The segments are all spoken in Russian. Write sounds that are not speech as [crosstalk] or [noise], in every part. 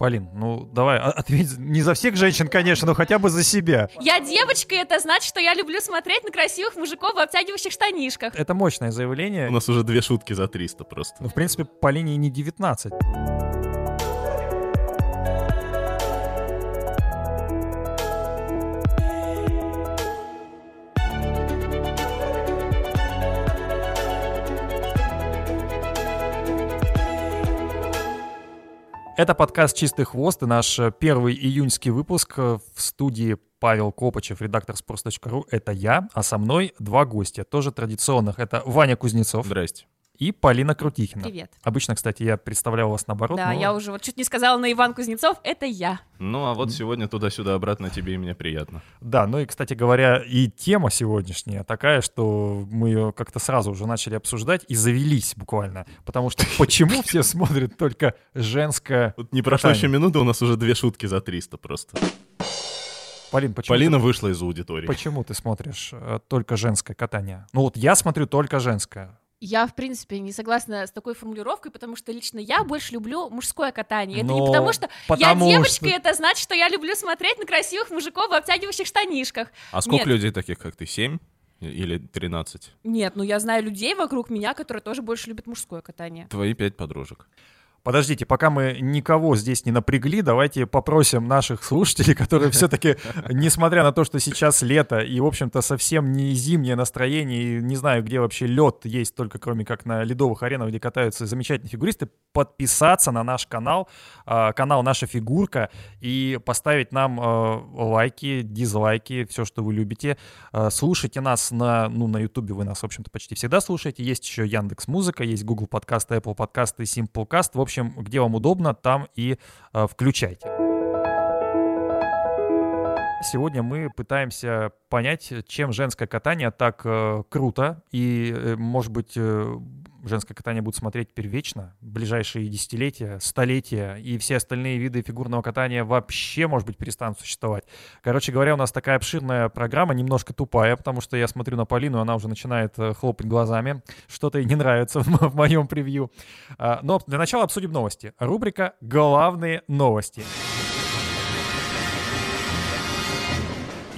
Полин, ну давай, а- ответь не за всех женщин, конечно, но хотя бы за себя. Я девочка, и это значит, что я люблю смотреть на красивых мужиков в обтягивающих штанишках. Это мощное У заявление. нас уже две шутки за 300 просто. Ну, в принципе, Полине и не 19. Это подкаст «Чистый хвост» и наш э, первый июньский выпуск э, в студии Павел Копачев, редактор sports.ru. Это я, а со мной два гостя, тоже традиционных. Это Ваня Кузнецов Здрасте. И Полина Крутихина. Привет. Обычно, кстати, я представлял вас наоборот. Да, но- я уже вот чуть не сказала на Иван Кузнецов, это я. Ну, а вот сегодня туда-сюда обратно тебе и мне приятно. Да, ну и, кстати говоря, и тема сегодняшняя такая, что мы ее как-то сразу уже начали обсуждать и завелись буквально. Потому что [laughs] почему все смотрят только женское... Вот не прошло еще минуты, у нас уже две шутки за 300 просто. Полин, почему, Полина ты, вышла из аудитории. почему ты смотришь э, только женское катание? Ну вот я смотрю только женское. Я, в принципе, не согласна с такой формулировкой, потому что лично я больше люблю мужское катание. Это не Но потому, что потому я девочка, что- и это значит, что я люблю смотреть на красивых мужиков в обтягивающих штанишках. А сколько Нет. людей таких, как ты, 7 или 13? Нет, ну я знаю людей вокруг меня, которые тоже больше любят мужское катание. Твои пять подружек. Подождите, пока мы никого здесь не напрягли, давайте попросим наших слушателей, которые [laughs] все-таки, несмотря на то, что сейчас лето и, в общем-то, совсем не зимнее настроение, и не знаю, где вообще лед есть, только кроме как на ледовых аренах, где катаются замечательные фигуристы, подписаться на наш канал, а, канал «Наша фигурка», и поставить нам а, лайки, дизлайки, все, что вы любите. А, Слушайте нас на, ну, на Ютубе, вы нас, в общем-то, почти всегда слушаете. Есть еще Яндекс Музыка, есть Google подкасты, Apple подкасты, Simplecast. В общем, где вам удобно, там и включайте. Сегодня мы пытаемся понять, чем женское катание так э, круто, и, э, может быть, э, женское катание будет смотреть теперь вечно, ближайшие десятилетия, столетия, и все остальные виды фигурного катания вообще, может быть, перестанут существовать. Короче говоря, у нас такая обширная программа, немножко тупая, потому что я смотрю на Полину, она уже начинает э, хлопать глазами, что-то ей не нравится в, в моем превью. А, Но для начала обсудим новости. Рубрика «Главные новости».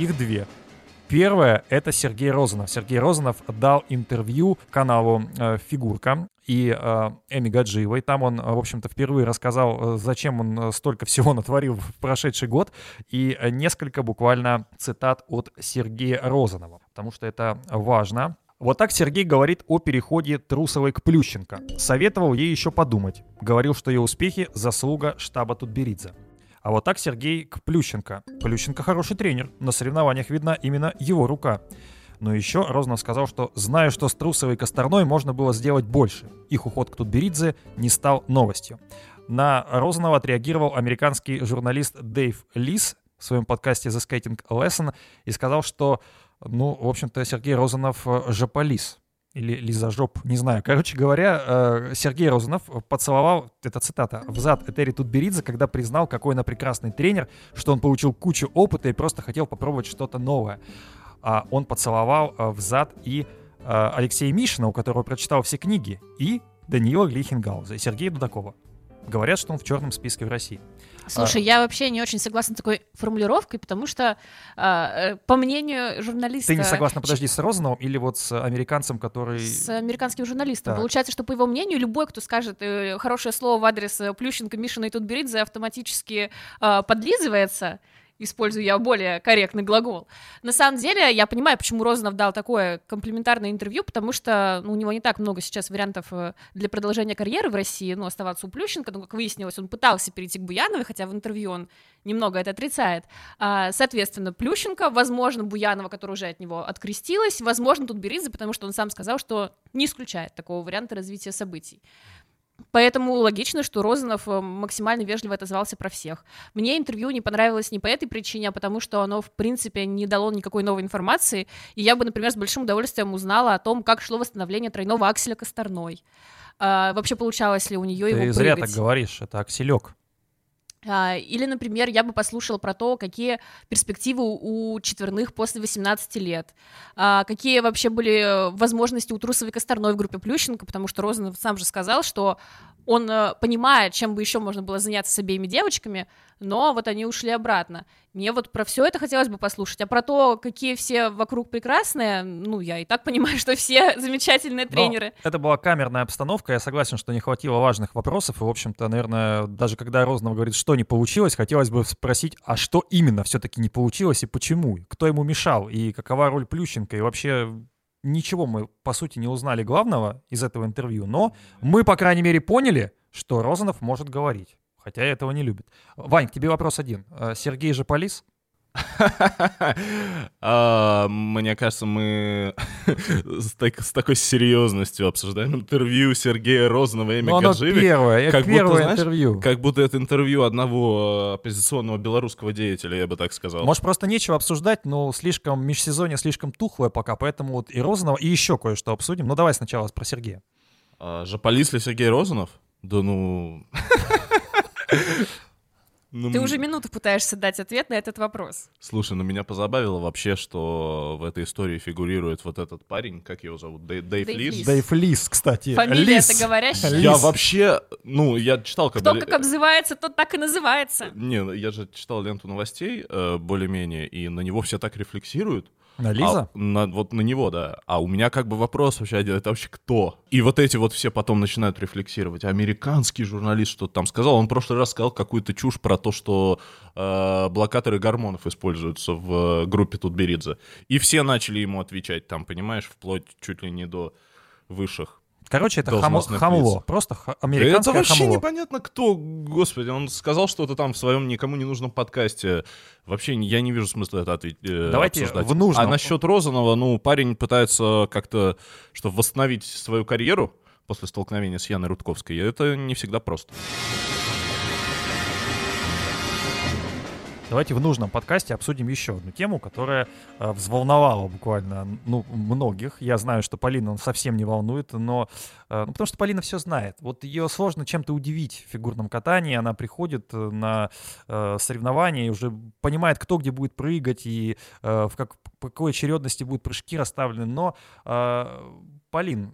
Их две. Первое — это Сергей Розанов. Сергей Розанов дал интервью каналу э, «Фигурка» и э, Эми Гаджиевой. Там он, э, в общем-то, впервые рассказал, зачем он столько всего [laughs] натворил в прошедший год, и несколько буквально цитат от Сергея Розанова, потому что это важно. Вот так Сергей говорит о переходе Трусовой к Плющенко. Советовал ей еще подумать. Говорил, что ее успехи — заслуга штаба Тутберидзе. А вот так Сергей к Плющенко. Плющенко хороший тренер. На соревнованиях видна именно его рука. Но еще Рознов сказал, что зная, что с Трусовой и Косторной можно было сделать больше. Их уход к Тутберидзе не стал новостью. На Рознова отреагировал американский журналист Дэйв Лис в своем подкасте The Skating Lesson и сказал, что, ну, в общем-то, Сергей Розанов э, жополис или лизажоп, не знаю. Короче говоря, э, Сергей Розанов поцеловал, это цитата, в зад Этери Тутберидзе, когда признал, какой она прекрасный тренер, что он получил кучу опыта и просто хотел попробовать что-то новое. А он поцеловал э, в зад и э, Алексея Мишина, у которого прочитал все книги, и Даниила Глихенгауза, и Сергея Дудакова. Говорят, что он в черном списке в России. Слушай, я вообще не очень согласна с такой формулировкой, потому что, а, э, по мнению журналиста... Ты не согласна, подожди, с Розановым или вот с американцем, который... С американским журналистом. Так. Получается, что, по его мнению, любой, кто скажет э, хорошее слово в адрес э, Плющенко, Мишина и Тутберидзе, автоматически э, подлизывается, использую я более корректный глагол. На самом деле, я понимаю, почему Розанов дал такое комплиментарное интервью, потому что ну, у него не так много сейчас вариантов э, для продолжения карьеры в России, ну, оставаться у Плющенко, ну, как выяснилось, он пытался перейти к Буяновой, хотя в интервью он немного это отрицает. А, соответственно, Плющенко, возможно, Буянова, которая уже от него открестилась, возможно, Тутберидзе, потому что он сам сказал, что не исключает такого варианта развития событий. Поэтому логично, что Розанов э, максимально вежливо отозвался про всех. Мне интервью не понравилось не по этой причине, а потому что оно, в принципе, не дало никакой новой информации. И я бы, например, с большим удовольствием узнала о том, как шло восстановление тройного акселя Косторной. А, вообще, получалось ли у нее Ты его зря прыгать. так говоришь, это акселек. А, Или, например, я бы послушала про то, какие перспективы у четверных после 18 лет, А, какие вообще были возможности у Трусовой и Косторной в группе Плющенко, потому что Розанов сам же сказал, что он э, понимает, чем бы еще можно было заняться с обеими девочками, но вот они ушли обратно. Мне вот про все это хотелось бы послушать, а про то, какие все вокруг прекрасные, ну, я и так понимаю, что все [laughs] замечательные Но тренеры. это была камерная обстановка, я согласен, что не хватило важных вопросов, и, в общем-то, наверное, даже когда Розанов говорит, что не получилось, хотелось бы спросить, а что именно все-таки не получилось и почему, кто ему мешал, и какова роль Плющенко, и вообще ничего мы, по сути, не узнали главного из этого интервью, но мы, по крайней мере, поняли, что Розанов может говорить, хотя этого не любит. Вань, к тебе вопрос один. Э, Сергей же полис? [laughs] А, Мне кажется, мы [laughs] с так- с такой серьезностью обсуждаем интервью Сергея Розанова и Эми Ну, оно Гаджиевой, первое, как первое интервью. Как будто это интервью одного э, оппозиционного белорусского деятеля, я бы так сказал. Может, просто нечего обсуждать, но слишком межсезонье слишком тухлое пока, поэтому вот и Розанова, и еще кое-что обсудим. Ну, давай сначала про Сергея. А, Жополис ли Сергей Розанов? Да ну... [laughs] Ну, Ты уже минуту пытаешься дать ответ на этот вопрос. Слушай, ну меня позабавило вообще, что в этой истории фигурирует вот этот парень, как его зовут, Дэй- Дэйв Дэйв Лис. Лис. Дэйв Лис, кстати. Фамилия Лис. это говорящая. Лис. Я вообще, ну, я читал, когда... Кто как обзывается, тот так и называется. Не, ну, я же читал ленту новостей, э, более-менее, и на него все так рефлексируют. На А, Лиза? на- вот на него, да. А у меня как бы вопрос вообще один, это вообще кто? И вот эти вот все потом начинают рефлексировать. Американский журналист что-то там сказал. Он в прошлый раз сказал какую-то чушь про то, что э, блокаторы гормонов используются в э, группе Тутберидзе. И все начали ему отвечать там, понимаешь, вплоть чуть ли не до высших. Короче, это должностных хамло. лиц. Просто это американское вообще хамло. непонятно кто, господи, он сказал что-то там в своем никому не нужном подкасте. Вообще я не вижу смысла это отве- э, Давайте обсуждать. в нужном. А насчет Розанова, ну, парень пытается как-то, чтобы восстановить свою карьеру после столкновения с Яной Рудковской, это не всегда просто. Давайте в нужном подкасте обсудим еще одну тему, которая э, взволновала буквально ну, многих. Я знаю, что Полина он совсем не волнует, но э, ну, потому что Полина все знает. Вот ее сложно чем-то удивить в фигурном катании. Она приходит э, на э, соревнования и уже понимает, кто где будет прыгать и э, в как, по какой очередности будут прыжки расставлены. Но, э, Полин,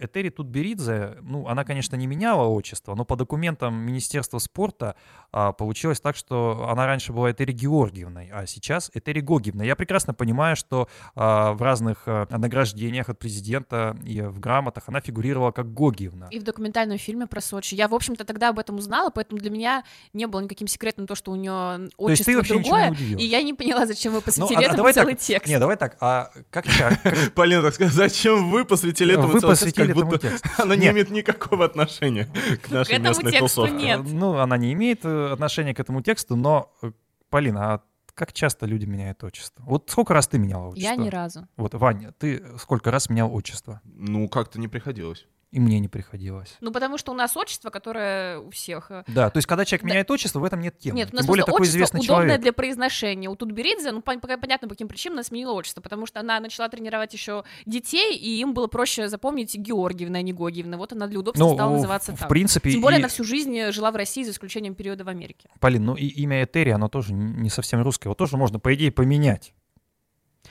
Этери Тутберидзе, ну, она, конечно, не меняла отчество, но по документам Министерства спорта а, получилось так, что она раньше была Этери Георгиевной, а сейчас Этери Гогиевна. Я прекрасно понимаю, что а, в разных а, награждениях от президента и в грамотах она фигурировала как Гогиевна. И в документальном фильме про Сочи. Я, в общем-то, тогда об этом узнала, поэтому для меня не было никаким секретом то, что у нее То есть отчество ты не другое. удивилась? И я не поняла, зачем вы Ну, посвятили а- а этому давай целый так, текст. Не, давай так, а как, [laughs] Полина, так сказать, зачем вы посвятили этому целый текст, посвятили как этому будто тексту? [laughs] она не Нет. имеет никакого отношения к нашей этому местной тексту тусовке. нет. Ну, она не имеет э, отношения к этому тексту, но, э, Полина, а как часто люди меняют отчество? Вот сколько раз ты меняла отчество? Я ни разу. Вот, Ваня, ты сколько раз менял отчество? Ну, как-то не приходилось. И мне не приходилось. Ну, потому что у нас отчество, которое у всех. э, Да, то есть, когда человек Да. меняет отчество, в этом нет темы. Нет, у нас Тем более такой известный удобное человек. для произношения. У Тутберидзе, ну, пока понятно, по каким причинам она сменила отчество, потому что она начала тренировать еще детей, и им было проще запомнить Георгиевна, а не Гогиевна. Вот она для удобства Ну, стала в- называться в так. принципе, Тем более и- она всю жизнь э, жила в России, за исключением периода в Америке. Полин, ну и имя Этери, оно тоже не совсем русское. Его тоже можно, по идее, поменять.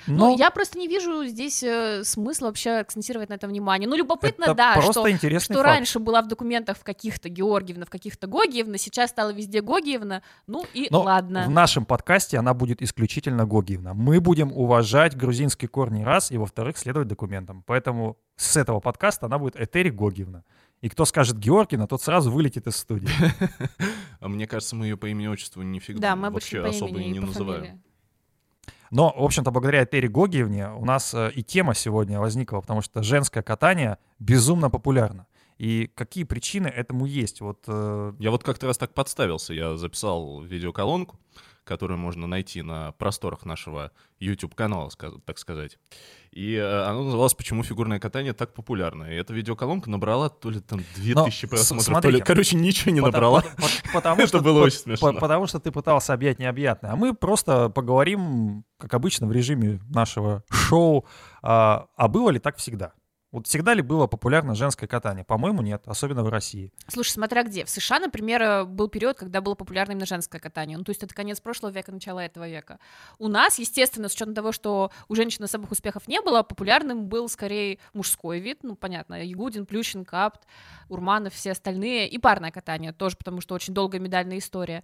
Ну, Но я просто не вижу здесь э, смысла вообще акцентировать на этом внимание. Ну, любопытно, это да, просто что, что факт. раньше была в документах в каких-то Георгиевна, в каких-то Гогиевна, сейчас стала везде Гогиевна. Ну и Но ладно. в нашем подкасте она будет исключительно Гогиевна. Мы будем уважать грузинские корни раз, и во-вторых, следовать документам. Поэтому с этого подкаста она будет Этери Гогиевна. И кто скажет Георгина, тот сразу вылетит из студии. [laughs] А мне кажется, мы ее по имени-отчеству нифига Да, мы вообще особо не называем. Но, в общем-то, благодаря Этери Гогиевне у нас э, и тема сегодня возникла, потому что женское катание безумно популярно. И какие причины этому есть? Вот э, Я вот как-то раз так подставился. Я записал видеоколонку, которую можно найти на просторах нашего YouTube-канала, так сказать. И э, она называлась «Почему фигурное катание так популярно?». И эта видеоколонка набрала то ли там 2000 с- просмотров, то смотрите. ли... Короче, ничего не Пота- набрала. пот- пот- Потому [laughs] Это что, было по- очень смешно. по- Потому что ты пытался объять необъятное. А мы просто поговорим, как обычно, в режиме нашего шоу. А а было ли так всегда? Вот всегда ли было популярно женское катание? По-моему, нет, особенно в России. Слушай, смотря где. В США, например, э, был период, когда было популярно именно женское катание. Ну, то есть это конец прошлого века, начало этого века. У нас, естественно, с учетом того, что у женщин особых успехов не было, популярным был скорее мужской вид. Ну, понятно, Ягудин, Плющин, Капт, Урманов, все остальные. И парное катание тоже, потому что очень долгая медальная история.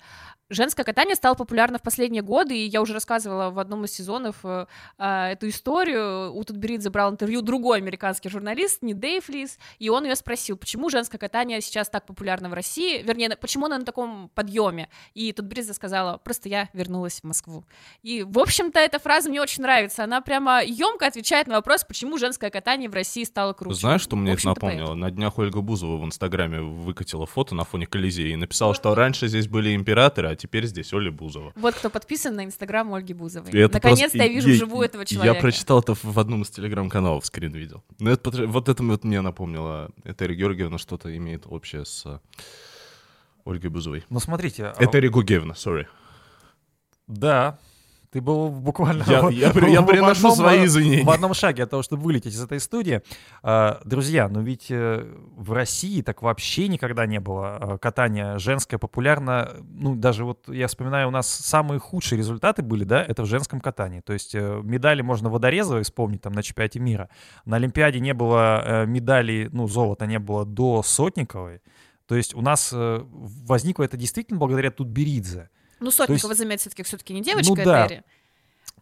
Женское катание стало популярно в последние годы, и я уже рассказывала в одном из сезонов э, э, эту историю. У Тутберидзе брал интервью другой американский журналист, журналист, не Дэйв Лис, и он ее спросил, почему женское катание сейчас так популярно в России, вернее, почему оно на таком подъеме. И тут Бриза сказала, просто я вернулась в Москву. И, в общем-то, эта фраза мне очень нравится. Она прямо емко отвечает на вопрос, почему женское катание в России стало круче. Знаешь, что мне это напомнило? Поэтому. На днях Ольга Бузова в Инстаграме выкатила фото на фоне Колизея и написала, что раньше здесь были императоры, а теперь здесь Оля Бузова. Вот кто подписан на Инстаграм Ольги Бузовой. Наконец-то я вижу вживую этого человека. Я прочитал это в одном из телеграм-каналов, скрин видел. Но это вот это вот мне напомнило. Этери Георгиевна что-то имеет общее с э, Ольгой Бузовой. Ну, смотрите... Этери Гугевна, sorry. Да, ты был буквально... Я, в, я, я приношу одном, свои извинения. В одном шаге от того, чтобы вылететь из этой студии. А, друзья, ну ведь э, в России так вообще никогда не было а, катания женское популярно. Ну, даже вот я вспоминаю, у нас самые худшие результаты были, да, это в женском катании. То есть э, медали можно водорезовые вспомнить там на чемпионате мира. На Олимпиаде не было э, медалей, ну, золота не было до Сотниковой. То есть у нас возникло это действительно благодаря Тутберидзе. Ну, Сотникова, есть... заметь, все-таки все-таки не девочка, ну, да. Эри.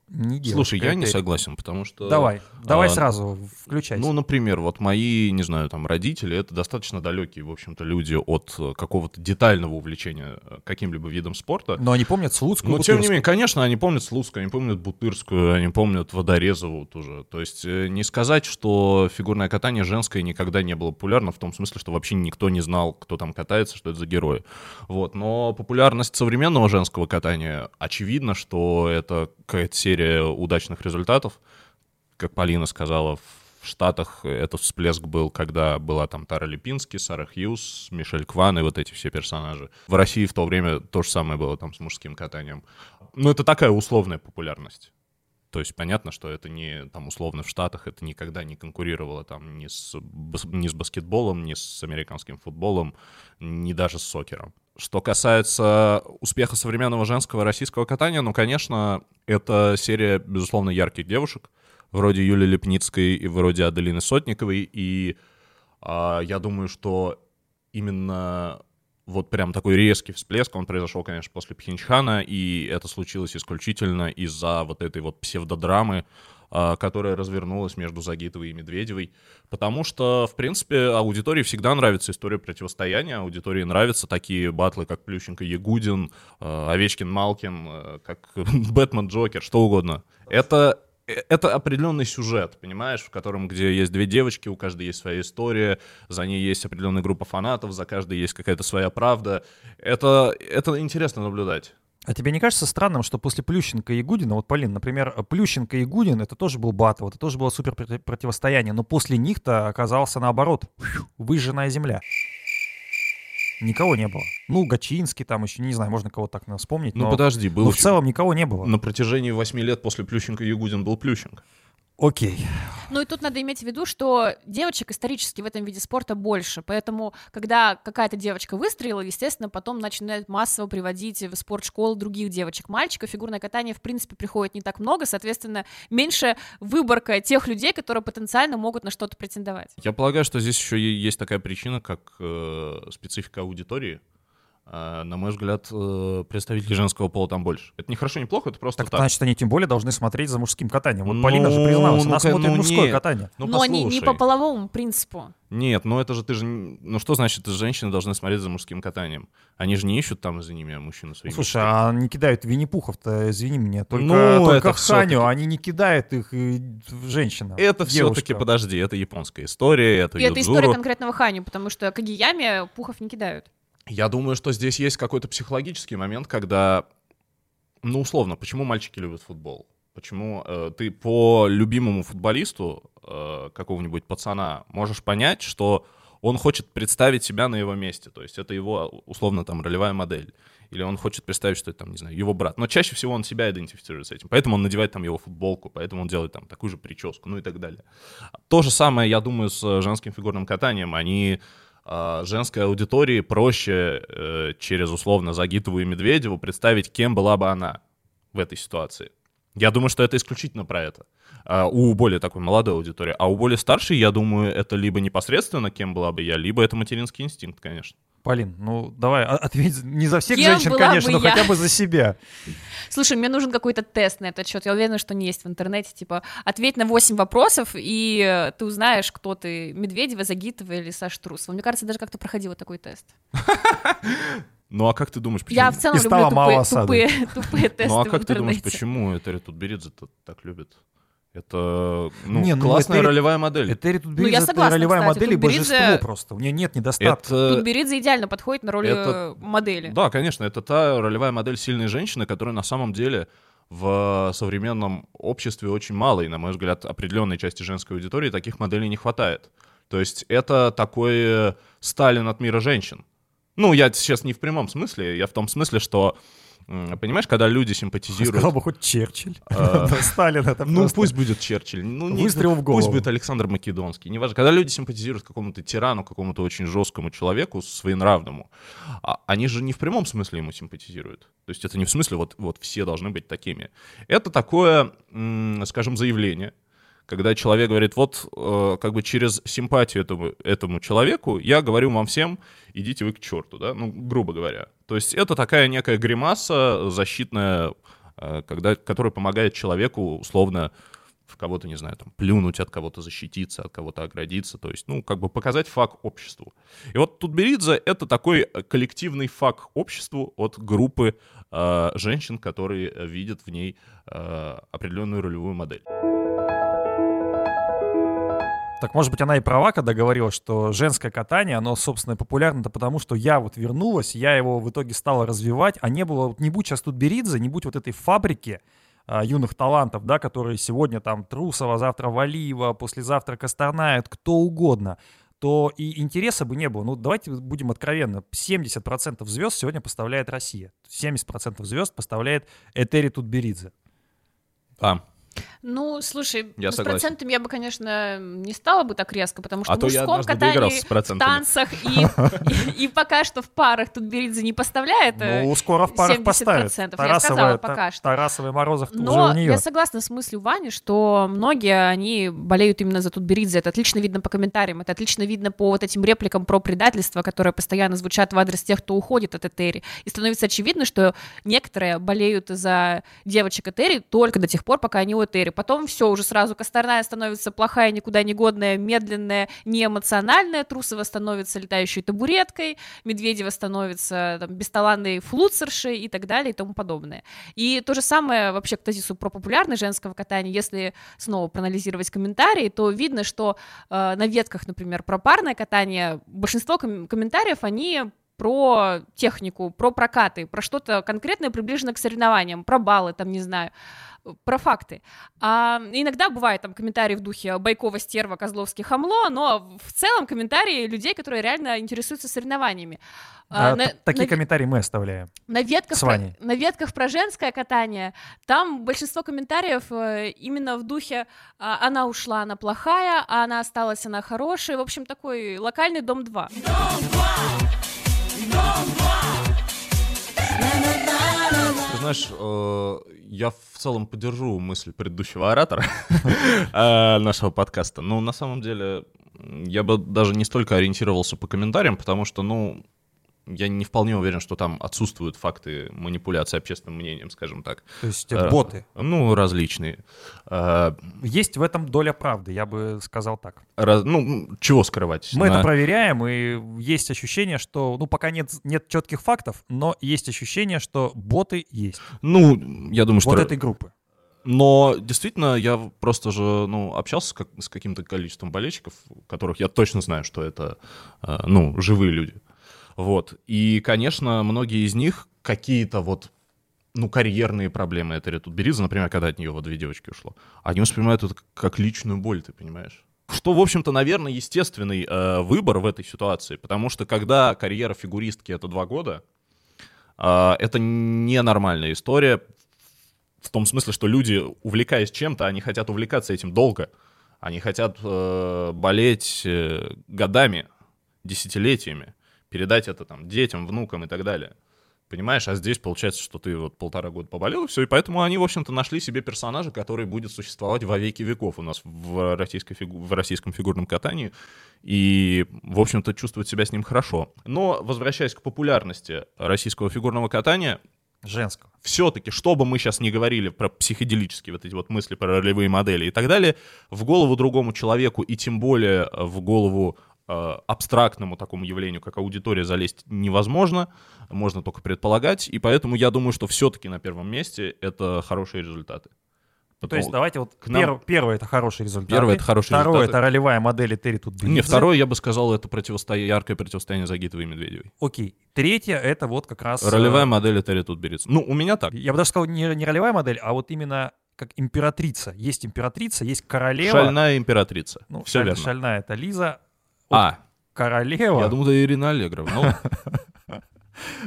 Не девушка, Слушай, я не согласен, потому что... Давай, давай а, сразу включай. Ну, например, вот мои, не знаю, там, родители, это достаточно далекие, в общем-то, люди от э, какого-то детального увлечения э, каким-либо видом спорта. Но они помнят Слуцкую, Но, тем не менее, конечно, они помнят Слуцкую, они помнят Бутырскую, они помнят Водорезову тоже. То есть э, не сказать, что фигурное катание женское никогда не было популярно, в том смысле, что вообще никто не знал, кто там катается, что это за герои. Вот. Но популярность современного женского катания, очевидно, что это какая-то серия серия удачных результатов. Как Полина сказала, в Штатах этот всплеск был, когда была там Тара Липински, Сара Хьюз, Мишель Кван и вот эти все персонажи. В России в то время то же самое было там с мужским катанием. Но это такая условная популярность. То есть понятно, что это не там условно в Штатах, это никогда не конкурировало там ни с, ни с баскетболом, ни с американским футболом, ни даже с сокером. Что касается успеха современного женского российского катания, ну, конечно, это серия, безусловно, ярких девушек, вроде Юлии Лепницкой и вроде Аделины Сотниковой, и а, я думаю, что именно вот прям такой резкий всплеск, он произошел, конечно, после Пхенчхана, и это случилось исключительно из-за вот этой вот псевдодрамы, которая развернулась между Загитовой и Медведевой, потому что, в принципе, аудитории всегда нравится история противостояния, аудитории нравятся такие батлы, как Плющенко Ягудин, а, Овечкин Малкин, а, как [laughs] Бэтмен Джокер, что угодно. Это э, это определенный сюжет, понимаешь, в котором, где есть две девочки, у каждой есть своя история, за ней есть определенная группа фанатов, за каждой есть какая-то своя правда. Это, это интересно наблюдать. А тебе не кажется странным, что после Плющенко и Гудина, вот, Полин, например, Плющенко и Гудин, это тоже был батл, это тоже было супер противостояние, но после них-то оказался наоборот, выжженная земля. Никого не было. Ну, Гачинский там еще, не знаю, можно кого-то так вспомнить. Ну, подожди, было... Но в целом никого не было. На протяжении восьми лет после Плющенко и Ягудин был Плющенко. Окей. Ну и тут надо иметь в виду, что девочек исторически в этом виде спорта больше, поэтому когда какая-то девочка выстрелила, естественно, потом начинают массово приводить в спортшколы других девочек. Мальчиков фигурное катание, в принципе, приходит не так много, соответственно, меньше выборка тех людей, которые потенциально могут на что-то претендовать. Я полагаю, что здесь еще есть такая причина, как э, специфика аудитории. А, на мой взгляд, э, представителей женского пола там больше. Это не хорошо, не плохо, это просто так. Так, значит, они тем более должны смотреть за мужским катанием. Вот ну, Полина же призналась, она ну, смотрит ну, мужское нет. катание. Ну, Но они не по половому принципу. Нет, ну это же ты же... Ну что значит, женщины должны смотреть за мужским катанием? Они же не ищут там за ними, а мужчины свои. Слушай, а не кидают Винни-Пухов-то, извини меня, только, ну, только Ханю, они не кидают их женщинам. Это все-таки, подожди, это японская история, это И это история конкретного Ханю, потому что Кагияме Пухов не кидают. Я думаю, что здесь есть какой-то психологический момент, когда, ну, условно, почему мальчики любят футбол? Почему э, ты по любимому футболисту э, какого-нибудь пацана можешь понять, что он хочет представить себя на его месте, то есть это его, условно, там, ролевая модель. или он хочет представить, что это, там, не знаю, его брат. Но чаще всего он себя идентифицирует с этим. Поэтому он надевает там его футболку, поэтому он делает там такую же прическу, ну и так далее. То же самое, я думаю, с женским фигурным катанием. Они женской аудитории проще э, через условно Загитову и Медведеву представить, кем была бы она в этой ситуации. Я думаю, что это исключительно про это. А, у более такой молодой аудитории. А у более старшей, я думаю, это либо непосредственно, кем была бы я, либо это материнский инстинкт, конечно. Полин, ну давай, а, ответь не за всех Кем женщин, конечно, но я? хотя бы за себя. Слушай, мне нужен какой-то тест на этот счет. Я уверена, что не есть в интернете. Типа, ответь на 8 вопросов, и э, ты узнаешь, кто ты, Медведева, Загитова или Саша Трусова. Мне кажется, даже как-то проходила такой тест. [laughs] Ну а как ты думаешь, почему? Я в целом И стало люблю мало тупые, осады. тупые, тупые тесты Ну а как ты думаешь, почему Этери Тутберидзе так любит? Это ну, Не, ну, классная Этери- ролевая модель. Этери тут Ну, я это согласна, ролевая кстати, модель и Тутберидзе- божество просто. У нее нет недостатков. Это... Тутберидзе идеально подходит на роль это- модели. Да, конечно, это та ролевая модель сильной женщины, которая на самом деле в современном обществе очень мало, и, на мой взгляд, определенной части женской аудитории таких моделей не хватает. То есть это такой э, Сталин от мира женщин. Ну, я сейчас не в прямом смысле, я в том смысле, что, понимаешь, когда люди симпатизируют... Сказал бы хоть Черчилль. [laughs] А, [laughs] Сталин это Ну, пусть будет Черчилль. Ну, Выстрел в Пусть голову. будет Александр Македонский. Неважно. Когда люди симпатизируют какому-то тирану, какому-то очень жесткому человеку, своенравному, а они же не в прямом смысле ему симпатизируют. То есть это не в смысле вот, вот все должны быть такими. Это такое, скажем, заявление, когда человек говорит, вот э, как бы через симпатию этому, этому человеку я говорю вам всем, идите вы к черту, да, ну, грубо говоря. То есть это такая некая гримаса защитная, э, когда, которая помогает человеку условно в кого-то, не знаю, там, плюнуть, от кого-то защититься, от кого-то оградиться, то есть, ну, как бы показать факт обществу. И вот Тутберидзе — это такой э, коллективный факт обществу от группы э, женщин, которые э, видят в ней э, определенную ролевую модель. Так, может быть, она и права, когда говорила, что женское катание, оно, собственно, популярно-то потому, что я вот вернулась, я его в итоге стала развивать, а не было, вот не будь сейчас тут Беридзе, не будь вот этой фабрики а, юных талантов, да, которые сегодня там Трусова, завтра Валиева, послезавтра Косторнаев, кто угодно, то и интереса бы не было. Ну, давайте будем откровенны. 70% звезд сегодня поставляет Россия. 70% звезд поставляет Этери Тутберидзе. А, Ну, слушай, Я с согласен. процентами я бы, конечно, не стала бы так резко, потому что А в то я мужском катании, с в танцах и, [laughs] и, и пока что в парах тут Беридзе не поставляет. э, Ну, скоро в парах 70%. поставят. Я Тарасова, сказала Та- пока что. Тарасова и Морозов уже Но у нее. я согласна с мыслью Вани, что многие, они болеют именно за Тутберидзе. Это отлично видно по комментариям, это отлично видно по вот этим репликам про предательство, которые постоянно звучат в адрес тех, кто уходит от Этери. И становится очевидно, что некоторые болеют за девочек Этери только до тех пор, пока они у Этери. Потом все, уже сразу Косторная становится плохая, никуда не годная, медленная, неэмоциональная, Трусова становится летающей табуреткой, Медведева становится там, бесталанной флуцершей и так далее и тому подобное. И то же самое вообще к тезису про популярность женского катания. Если снова проанализировать комментарии, то видно, что э, на ветках, например, про парное катание, большинство ком- комментариев, они про технику, про прокаты, про что-то конкретное, приближенное к соревнованиям, про баллы, там, не знаю, про факты. А иногда бывают там комментарии в духе Байкова стерва, Козловский хамло, но в целом комментарии людей, которые реально интересуются соревнованиями. А, А, на- такие на- комментарии мы оставляем. на ветках, С про, на ветках про женское катание, там большинство комментариев э, именно в духе а, «она ушла, она плохая, а она осталась, она хорошая». В общем, такой локальный «Дом 2». Ты знаешь, э, я в целом поддержу мысль предыдущего оратора [laughs] э, нашего подкаста. Но на самом деле я бы даже не столько ориентировался по комментариям, потому что, ну, я не вполне уверен, что там отсутствуют факты манипуляции общественным мнением, скажем так. То есть Э, боты. Ну, различные. Э, Есть в этом доля правды, я бы сказал так. раз- ну, чего скрывать? Мы На- это проверяем, и есть ощущение, что, ну, пока нет, нет четких фактов, но есть ощущение, что боты есть. Ну, я думаю, что... Вот этой группы. Но действительно, я просто же, ну, общался с, как- с каким-то количеством болельщиков, которых я точно знаю, что это, э, ну, живые люди. Вот. И, конечно, многие из них какие-то вот, ну, карьерные проблемы. Это Ретут Беридзе, например, когда от нее вот две девочки ушло. Они воспринимают это как личную боль, ты понимаешь? Что, в общем-то, наверное, естественный э, выбор в этой ситуации, потому что когда карьера фигуристки — это два года, А, Это ненормальная история в том смысле, что люди, увлекаясь чем-то, они хотят увлекаться этим долго. Они хотят э, болеть э, годами, десятилетиями, передать это там детям, внукам и так далее. Понимаешь, а здесь получается, что ты вот полтора года поболел, и все, и поэтому они, в общем-то, нашли себе персонажа, который будет существовать во веки веков у нас в, российской фигу- в российском фигурном катании, и, в общем-то, чувствовать себя с ним хорошо. Но, возвращаясь к популярности российского фигурного катания, Женского. все-таки, что бы мы сейчас не говорили про психоделические вот эти вот мысли, про ролевые модели и так далее, в голову другому человеку и тем более в голову абстрактному такому явлению, как аудитория, залезть невозможно, можно только предполагать, и поэтому я думаю, что все-таки на первом месте это хорошие результаты. То есть давайте вот к нам- пер- первое это хороший результат. Первое это хороший Второе результат. это ролевая модель Этери тут Не, второе, я бы сказал, это противосто... яркое противостояние Загитовой и Медведевой. Окей. Третье это вот как раз... э, Ролевая модель Этери тут берется. Ну, у меня так. Я бы даже сказал не, не ролевая модель, а вот именно как императрица. Есть императрица, есть королева. Шальная императрица. Ну, Все шаль- верно. Шальная это Лиза. А, Королева. я думал, это Ирина Аллегрова. Ну, [laughs]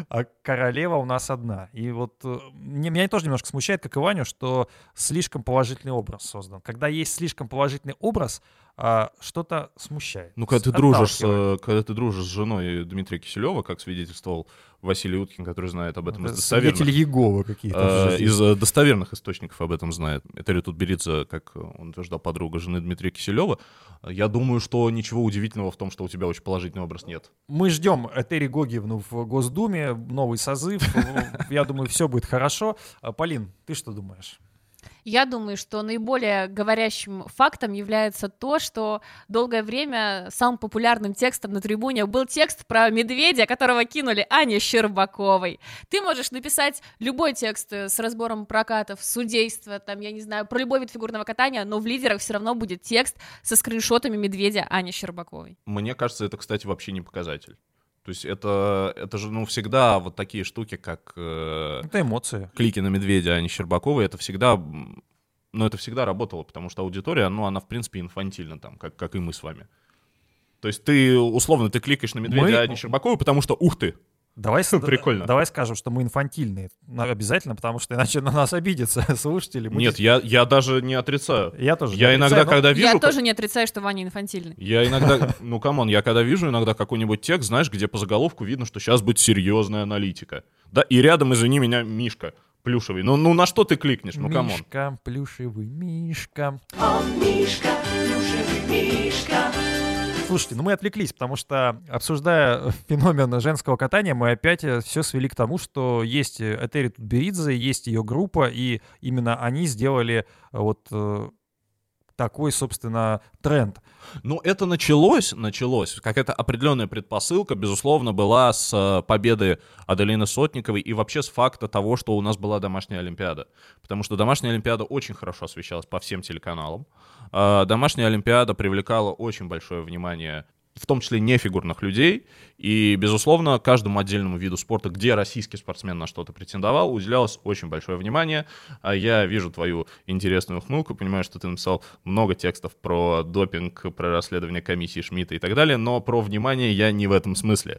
А королева у нас одна. И вот э, мне- меня тоже немножко смущает, как и Ваню, что слишком положительный образ создан. Когда есть слишком положительный образ, а, что-то смущает. Ну, когда ты дружишь, с, э, когда ты дружишь с женой Дмитрия Киселева, как свидетельствовал Василий Уткин, который знает об этом из Это достоверных, Свидетели Еговы какие-то. э, из э, достоверных источников об этом знает. Ритут Беридзе, как он утверждал, подруга жены Дмитрия Киселева. Я думаю, что ничего удивительного в том, что у тебя очень положительный образ нет. Мы ждем Этери Гогиевну в Госдуме, новый созыв. [laughs] Я думаю, все будет хорошо. А, Полин, ты что думаешь? Я думаю, что наиболее говорящим фактом является то, что долгое время самым популярным текстом на трибуне был текст про медведя, которого кинули Ане Щербаковой. Ты можешь написать любой текст э, с разбором прокатов, судейства, там, я не знаю, про любой вид фигурного катания, но в лидерах все равно будет текст со скриншотами медведя Ани Щербаковой. Мне кажется, это, кстати, вообще не показатель. То есть это, это же, ну, всегда вот такие штуки, как э, Это эмоции. клики на медведя, а не Щербаковой, это всегда, ну, это всегда работало, потому что аудитория, ну, она, в принципе, инфантильна там, как, как и мы с вами. То есть ты, условно, ты кликаешь на медведя, Мы- а не Щербаковой, потому что, ух ты, Давай, [laughs] Прикольно. Давай скажем, что мы инфантильные. Обязательно, потому что иначе на нас обидятся [laughs] слушатели. Мы нет, я, я даже не отрицаю. я тоже. Я не иногда, отрицаю, но- когда вижу... Я как- тоже не отрицаю, что Ваня инфантильный. Я иногда, [laughs] ну, come on, я когда вижу иногда какой-нибудь текст, знаешь, где по заголовку видно, что сейчас будет серьезная аналитика. Да, и рядом, извини меня, Мишка плюшевый. Ну, ну на что ты кликнешь? Ну, come on. Мишка, плюшевый Мишка. Слушайте, ну мы отвлеклись, потому что, обсуждая [laughs] феномен женского катания, мы опять все свели к тому, что есть э, Этери Тутберидзе, есть ее группа, и именно они сделали э, вот э, такой, собственно, тренд. Ну, это началось, началось. Какая-то определенная предпосылка, безусловно, была с э, победы Аделины Сотниковой и вообще с факта того, что у нас была домашняя Олимпиада. Потому что домашняя Олимпиада очень хорошо освещалась по всем телеканалам. Э, Домашняя Олимпиада привлекала очень большое внимание в том числе нефигурных людей, и, безусловно, каждому отдельному виду спорта, где российский спортсмен на что-то претендовал, уделялось очень большое внимание. А я вижу твою интересную ухмылку, понимаю, что ты написал много текстов про допинг, про расследование комиссии Шмидта и так далее, но про внимание я не в этом смысле.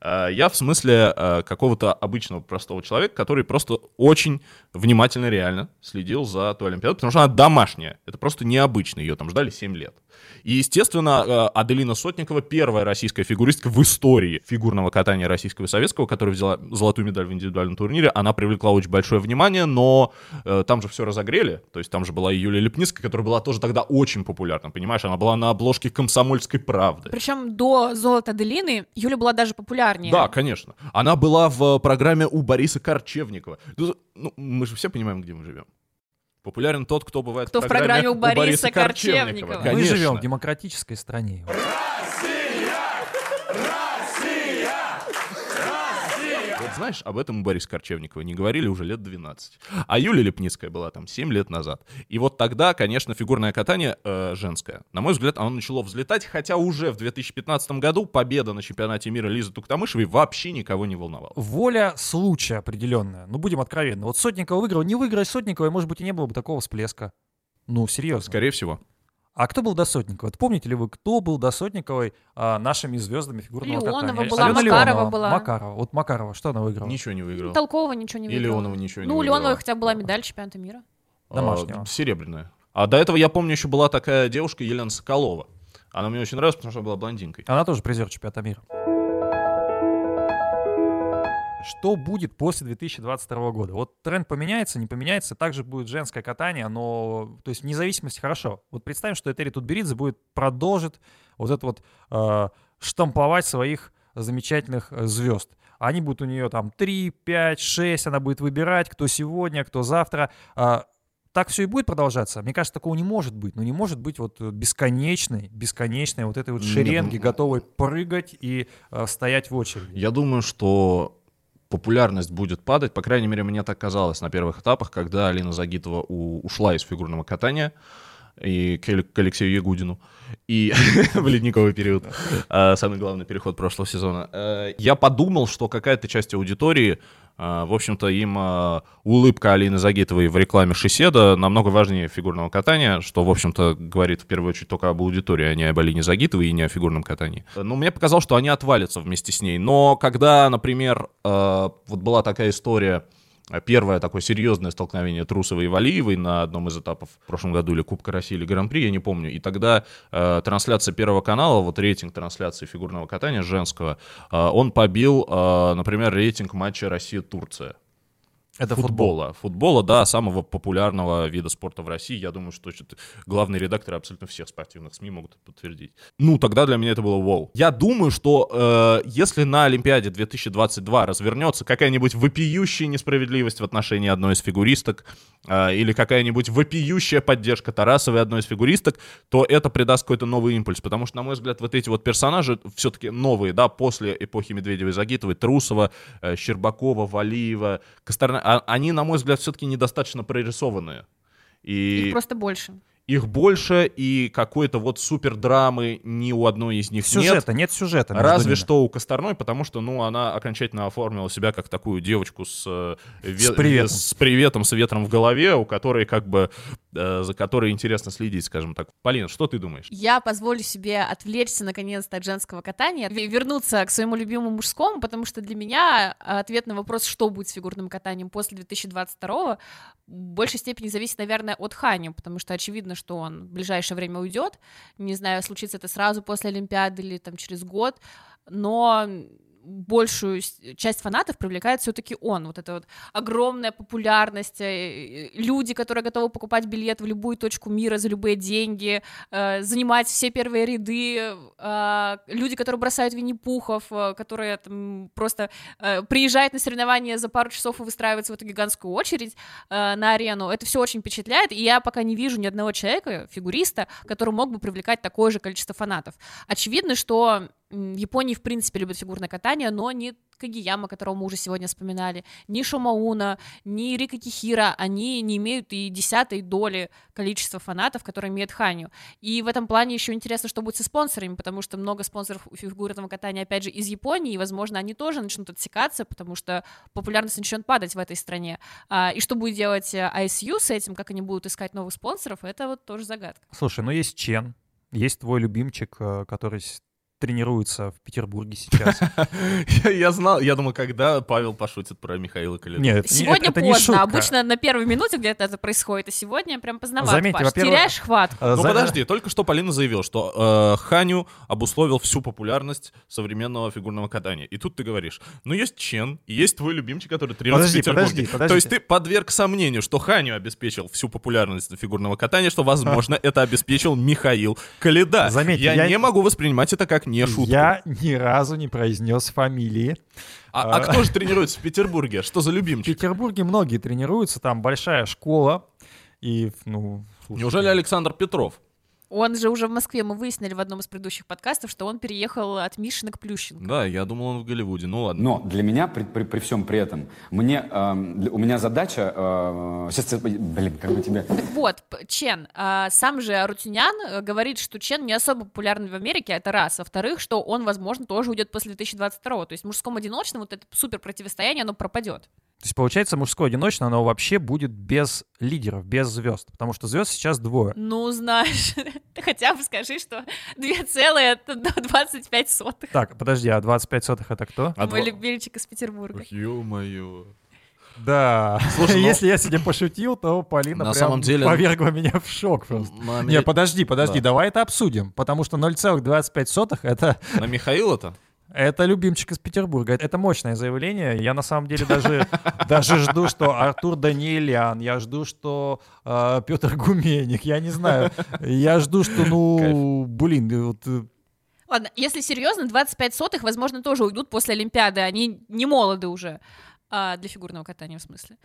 А, Я в смысле а, какого-то обычного простого человека, который просто очень внимательно реально следил за той Олимпиадой, потому что она домашняя. Это просто необычно, ее там ждали 7 лет. И, естественно, э, Аделина Сотникова первая российская фигуристка в истории фигурного катания российского и советского, которая взяла золотую медаль в индивидуальном турнире. Она привлекла очень большое внимание, но э, там же все разогрели. То есть там же была и Юлия Лепницкая, которая была тоже тогда очень популярна, понимаешь? Она была на обложке «Комсомольской правды». Причем до золота Делины Юля была даже популярнее. Да, конечно. Она была в программе у Бориса Корчевникова. Ну, мы же все понимаем, где мы живем. Популярен тот, кто бывает Кто в программе у Бориса Корчевникова. Мы Конечно. живем в демократической стране. Вот знаешь, об этом у Бориса Корчевникова не говорили уже лет 12. А Юлия Лепницкая была там 7 лет назад. И вот тогда, конечно, фигурное катание э, женское, на мой взгляд, оно начало взлетать, хотя уже в 2015 году победа на чемпионате мира Лизы Туктамышевой вообще никого не волновала. Воля случая определенная. Ну, будем откровенны. Вот Сотникова выиграл, не выиграй Сотниковой, может быть, и не было бы такого всплеска. Ну, серьезно. Скорее всего. А кто был до Сотниковой? Вот помните ли вы, кто был до Сотниковой а, нашими звездами фигурного Леонова катания? была, Алена Макарова Леонова, была. Макарова. Вот Макарова, что она выиграла? Ничего не выиграл. Толкова ничего не И выиграла. Леонова ничего не Ну, у выиграла. Леоновой хотя бы была медаль чемпионата мира. Домашнего. А, серебряная. А до этого, я помню, еще была такая девушка Елена Соколова. Она мне очень нравилась, потому что она была блондинкой. Она тоже призер чемпионата мира. Что будет после 2022 года? Вот тренд поменяется, не поменяется, также будет женское катание, но, то есть вне зависимости хорошо. Вот представим, что Этери Тутберидзе будет продолжит вот это вот э, штамповать своих замечательных э, звезд. Они будут у нее там 3, 5, 6, она будет выбирать, кто сегодня, кто завтра. А, так все и будет продолжаться? Мне кажется, такого не может быть. Но не может быть вот э, бесконечной, бесконечной вот этой вот шеренги, ну- готовой прыгать и э, стоять в очереди. Я думаю, что популярность будет падать, по крайней мере, мне так казалось на первых этапах, когда Алина Загитова у- ушла из фигурного катания и к, к Алексею Ягудину, и [laughs] в ледниковый период, а, самый главный переход прошлого сезона, Э, я подумал, что какая-то часть аудитории, а, в общем-то, им а, улыбка Алины Загитовой в рекламе Шиседа намного важнее фигурного катания, что, в общем-то, говорит в первую очередь только об аудитории, а не об Алине Загитовой и не о фигурном катании. Но мне показалось, что они отвалятся вместе с ней. Но когда, например, э, вот была такая история, э, Первое такое серьезное столкновение Трусовой и Валиевой на одном из этапов в прошлом году или Кубка России или Гран-при, я не помню. И тогда э, трансляция Первого канала, вот рейтинг трансляции фигурного катания женского, э, он побил, э, например, рейтинг матча Россия-Турция. Это футбол. футбола. Футбола, да, самого популярного вида спорта в России. Я думаю, что главные редакторы абсолютно всех спортивных СМИ могут это подтвердить. Ну, тогда для меня это было вау. Я думаю, что э, если на Олимпиаде 2022 развернется какая-нибудь вопиющая несправедливость в отношении одной из фигуристок э, или какая-нибудь вопиющая поддержка Тарасовой одной из фигуристок, то это придаст какой-то новый импульс. Потому что, на мой взгляд, вот эти вот персонажи все-таки новые, да, после эпохи Медведевой-Загитовой, Трусова, э, Щербакова, Валиева, Косторна, а- они, на мой взгляд, все-таки недостаточно прорисованные. И Их просто больше. Их больше, и какой-то вот супер драмы ни у одной из них нет. Сюжета, нет сюжета. между Разве ними. что у Косторной, потому что, ну, она окончательно оформила себя как такую девочку с, э, ве- С приветом. с приветом, с ветром в голове, у которой как бы, э, за которой интересно следить, скажем так. Полина, что ты думаешь? Я позволю себе отвлечься наконец-то от женского катания, ве- вернуться к своему любимому мужскому, потому что для меня ответ на вопрос, что будет с фигурным катанием после 2022 в большей степени зависит, наверное, от Хани, потому что очевидно, что он в ближайшее время уйдет. Не знаю, случится это сразу после Олимпиады или там через год, но большую часть фанатов привлекает все-таки он. Вот эта вот огромная популярность, э, люди, которые готовы покупать билет в любую точку мира за любые деньги, э, занимать все первые ряды, э, люди, которые бросают винни-пухов, э, которые там просто э, приезжают на соревнования за пару часов и выстраиваются в эту гигантскую очередь э, на арену. Это все очень впечатляет, и я пока не вижу ни одного человека, фигуриста, который мог бы привлекать такое же количество фанатов. Очевидно, что Японии, в принципе, любят фигурное катание, но не Кагияма, которого мы уже сегодня вспоминали, ни Шомауна, ни Рика Кихира, они не имеют и десятой доли количества фанатов, которые имеет Ханю. И в этом плане еще интересно, что будет со спонсорами, потому что много спонсоров фигурного катания, опять же, из Японии, и, возможно, они тоже начнут отсекаться, потому что популярность начнет падать в этой стране. А, и что будет делать э, ISU с этим, как они будут искать новых спонсоров, это вот тоже загадка. Слушай, ну есть Чен, есть твой любимчик, э, который тренируется в Петербурге сейчас. [laughs] Я, знал, я думаю, когда Павел пошутит про Михаила. Нет, не- Сегодня поздно, обычно на первой минуте где-то это происходит, а сегодня прям поздновато, Заметьте, Паш, во-первых, теряешь хватку. Э, Ну подожди, только что Полина заявила, что э, Ханю обусловил всю популярность современного фигурного катания. И тут ты говоришь, ну есть Чен, и есть твой любимчик, который тренируется в Петербурге. То есть ты подверг сомнению, что Ханю обеспечил всю популярность фигурного катания, что, возможно, [laughs] это обеспечил Михаил Калида. Заметьте, я- не могу воспринимать это как не шутку. Я ни разу не произнес фамилии. А, а кто же тренируется в Петербурге? Что за В любимчик? Петербурге многие тренируются, там большая школа. И, ну, Неужели Александр Петров? Он же уже в Москве, мы выяснили в одном из предыдущих подкастов, что он переехал от Мишина к Плющенко. Да, я думал, он в Голливуде. Ну ладно. Но для меня, при, при- при всем при этом, мне, для- у меня задача... э, сейчас, блин, как бы тебе... Так вот, Чен, а, сам же Арутюнян э, говорит, что Чен не особо популярный в Америке, это раз. Во-вторых, что он, возможно, тоже уйдет после 2022 То есть в мужском одиночном вот это супер противостояние, оно пропадет. То есть, получается, мужское одиночное, оно вообще будет без лидеров, без звезд. Потому что звезд сейчас двое. Ну, знаешь, [laughs] ты хотя бы скажи, что 2,25 сотых. Так, подожди, а 25 сотых это кто? А Мой два- любимчик из Петербурга. Ё-моё. Да. Слушай, ну- Если я сегодня пошутил, то Полина На прям самом деле- повергла меня в шок просто. На, Не, подожди, подожди, Да. давай это обсудим. Потому что 0,25 это, на Михаила-то? Это любимчик из Петербурга. Это мощное заявление. Я на самом деле даже, [laughs] даже жду, что Артур Даниэлян, я жду, что э, Петр Гуменник, я не знаю. Я жду, что, ну, блин, вот, э, Ладно, если серьезно, 25 сотых, возможно, тоже уйдут после Олимпиады. Они не молоды уже. А, для фигурного катания, в смысле.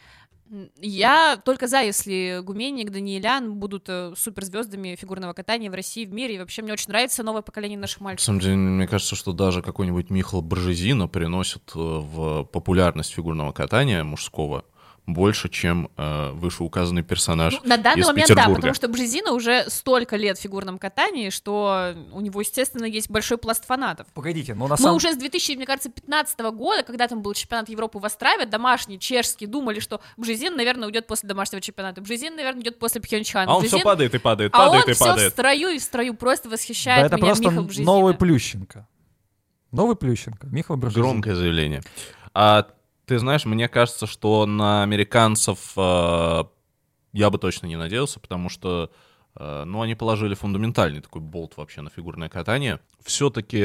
Я только за, если Гуменник, Даниэлян будут э, суперзвездами фигурного катания в России, в мире. И вообще мне очень нравится новое поколение наших На мальчиков. самом деле, мне кажется, что даже какой-нибудь Михал Бржезина приносит э, в популярность фигурного катания мужского больше, чем э, вышеуказанный персонаж Ну, на данный из момент, да, Петербурга. потому что Бжезина уже столько лет в фигурном катании, что у него, естественно, есть большой пласт фанатов. погодите, ну на Мы самом уже с 2000, мне кажется, 15 года, когда там был чемпионат Европы в Острове, домашний, чешский, думали, что Бжезин, наверное, уйдет после домашнего чемпионата. Бжезин, наверное, идет после Пхенчхана. А он все Бжезин- падает и падает, а падает он и все в падает. строю и в строю просто Да восхищает это меня просто Михаил Бжезина. новый Плющенко. Новый Плющенко. Михаил Бржезин. Громкое заявление. А ты знаешь, мне кажется, что на американцев э, я бы точно не надеялся, потому что э, ну, они положили фундаментальный такой болт вообще на фигурное катание. Все-таки,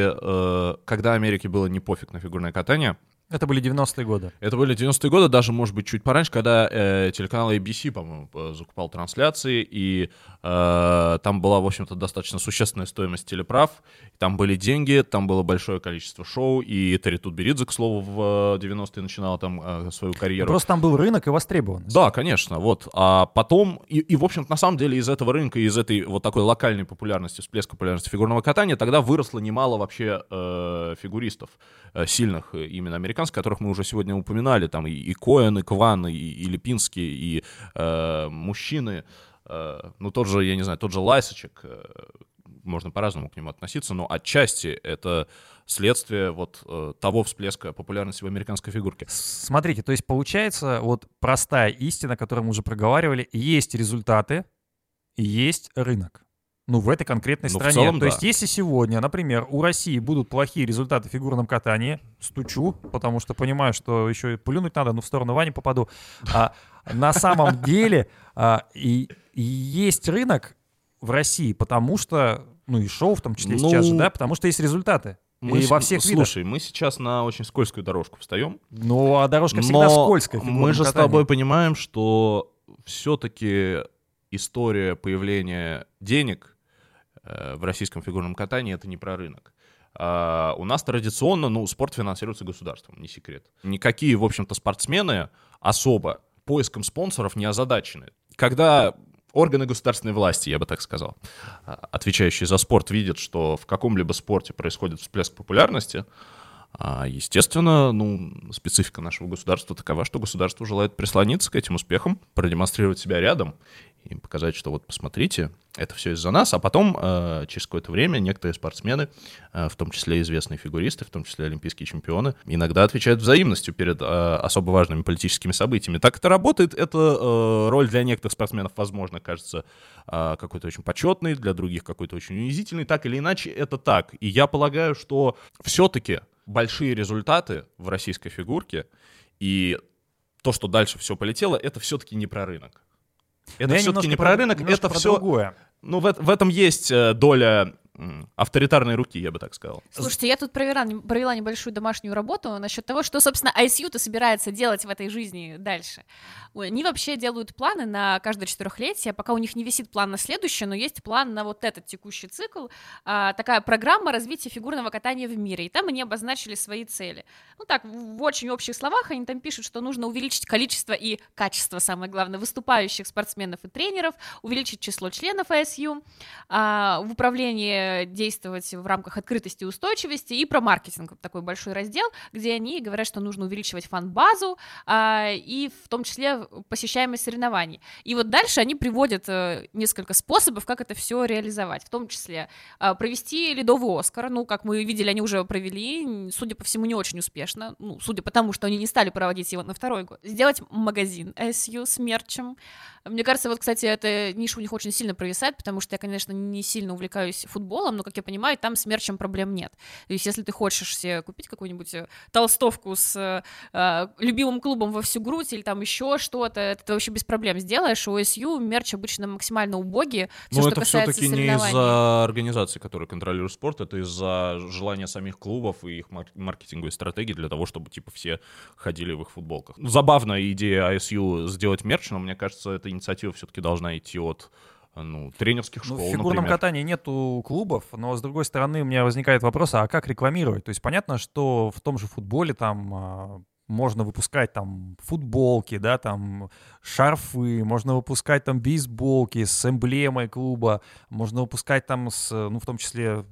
когда Америке было не пофиг на фигурное катание, Это были 90-е годы. Это были 90-е годы, даже, может быть, чуть пораньше, когда э, телеканал ABC, по-моему, э, закупал трансляции, и э, там была, в общем-то, достаточно существенная стоимость телеправ, там были деньги, там было большое количество шоу, и Терри Тутберидзе, к слову, в э, 90-е начинала там э, свою карьеру. Просто там был рынок и востребованность. Да, конечно, вот. А потом, и, и, в общем-то, на самом деле из этого рынка, из этой вот такой локальной популярности, всплеска популярности фигурного катания, тогда выросло немало вообще э, фигуристов э, сильных, э, именно американских, которых мы уже сегодня упоминали, там и, и Коэн, и Кван, и, и Липинский, и э, мужчины, э, ну тот же, я не знаю, тот же Лайсочек, э, можно по-разному к нему относиться, но отчасти это следствие вот э, того всплеска популярности в американской фигурке. Смотрите, то есть получается вот простая истина, которую мы уже проговаривали, есть результаты есть рынок. Ну, в этой конкретной Ну, стране. целом, То да. есть, если сегодня, например, у России будут плохие результаты в фигурном катании, стучу, потому что понимаю, что еще и плюнуть надо, но в сторону Вани попаду. А на самом деле а, и, и есть рынок в России, потому что, ну и шоу в том числе Ну, сейчас же, да, потому что есть результаты. Мы и с- во всех видах. Слушай, мы сейчас на очень скользкую дорожку встаем. Ну, а дорожка всегда но скользкая. мы же с катании. тобой понимаем, что все-таки история появления денег в российском фигурном катании это не про рынок. А у нас традиционно, ну, спорт финансируется государством, не секрет. Никакие, в общем-то, спортсмены особо поиском спонсоров не озадачены. Когда органы государственной власти, я бы так сказал, а, отвечающие за спорт, видят, что в каком-либо спорте происходит всплеск популярности, а, естественно, ну, специфика нашего государства такова, что государство желает прислониться к этим успехам, продемонстрировать себя рядом и показать, что вот посмотрите, это все из-за нас, а потом э, через какое-то время некоторые спортсмены, э, в том числе известные фигуристы, в том числе олимпийские чемпионы, иногда отвечают взаимностью перед э, особо важными политическими событиями. Так это работает, это э, роль для некоторых спортсменов, возможно, кажется э, какой-то очень почетной, для других какой-то очень унизительный, так или иначе это так. И я полагаю, что все-таки большие результаты в российской фигурке и то, что дальше все полетело, это все-таки не про рынок. Это все-таки не про- рынок, это про все... другое. Ну, в, в этом есть э, доля авторитарной руки, я бы так сказал. Слушайте, я тут провела, провела небольшую домашнюю работу насчет того, что, собственно, ICU-то собирается делать в этой жизни дальше. Они вообще делают планы на каждое четырехлетие, пока у них не висит план на следующее, но есть план на вот этот текущий цикл, а, такая программа развития фигурного катания в мире, и там они обозначили свои цели. Ну так, в очень общих словах они там пишут, что нужно увеличить количество и качество, самое главное, выступающих спортсменов и тренеров, увеличить число членов ISU, а, в управлении действовать в рамках открытости и устойчивости и про маркетинг, такой большой раздел, где они говорят, что нужно увеличивать фан-базу а, и в том числе посещаемость соревнований. И вот дальше они приводят э, несколько способов, как это все реализовать, в том числе а, провести ледовый Оскар, ну, как мы видели, они уже провели, судя по всему, не очень успешно, ну, судя по тому, что они не стали проводить его на второй год. Сделать магазин SU с мерчем, мне кажется, вот, кстати, эта ниша у них очень сильно провисает, потому что я, конечно, не сильно увлекаюсь футболом, но, как я понимаю, там с мерчем проблем нет. То есть, если ты хочешь себе купить какую-нибудь э, толстовку с э, любимым клубом во всю грудь или там еще что-то, это ты вообще без проблем сделаешь. У SU мерч обычно максимально убогий. Но ну, это все-таки не из-за организации, которая контролирует спорт, это из-за желания самих клубов и их маркетинговой стратегии для того, чтобы, типа, все ходили в их футболках. Забавная идея ISU сделать мерч, но мне кажется, это инициатива все-таки должна идти от ну, тренерских школ, ну, В фигурном например. катании нету клубов, но, с другой стороны, у меня возникает вопрос, а как рекламировать? То есть понятно, что в том же футболе там а, можно выпускать там футболки, да, там шарфы, можно выпускать там бейсболки с эмблемой клуба, можно выпускать там с, ну, в том числе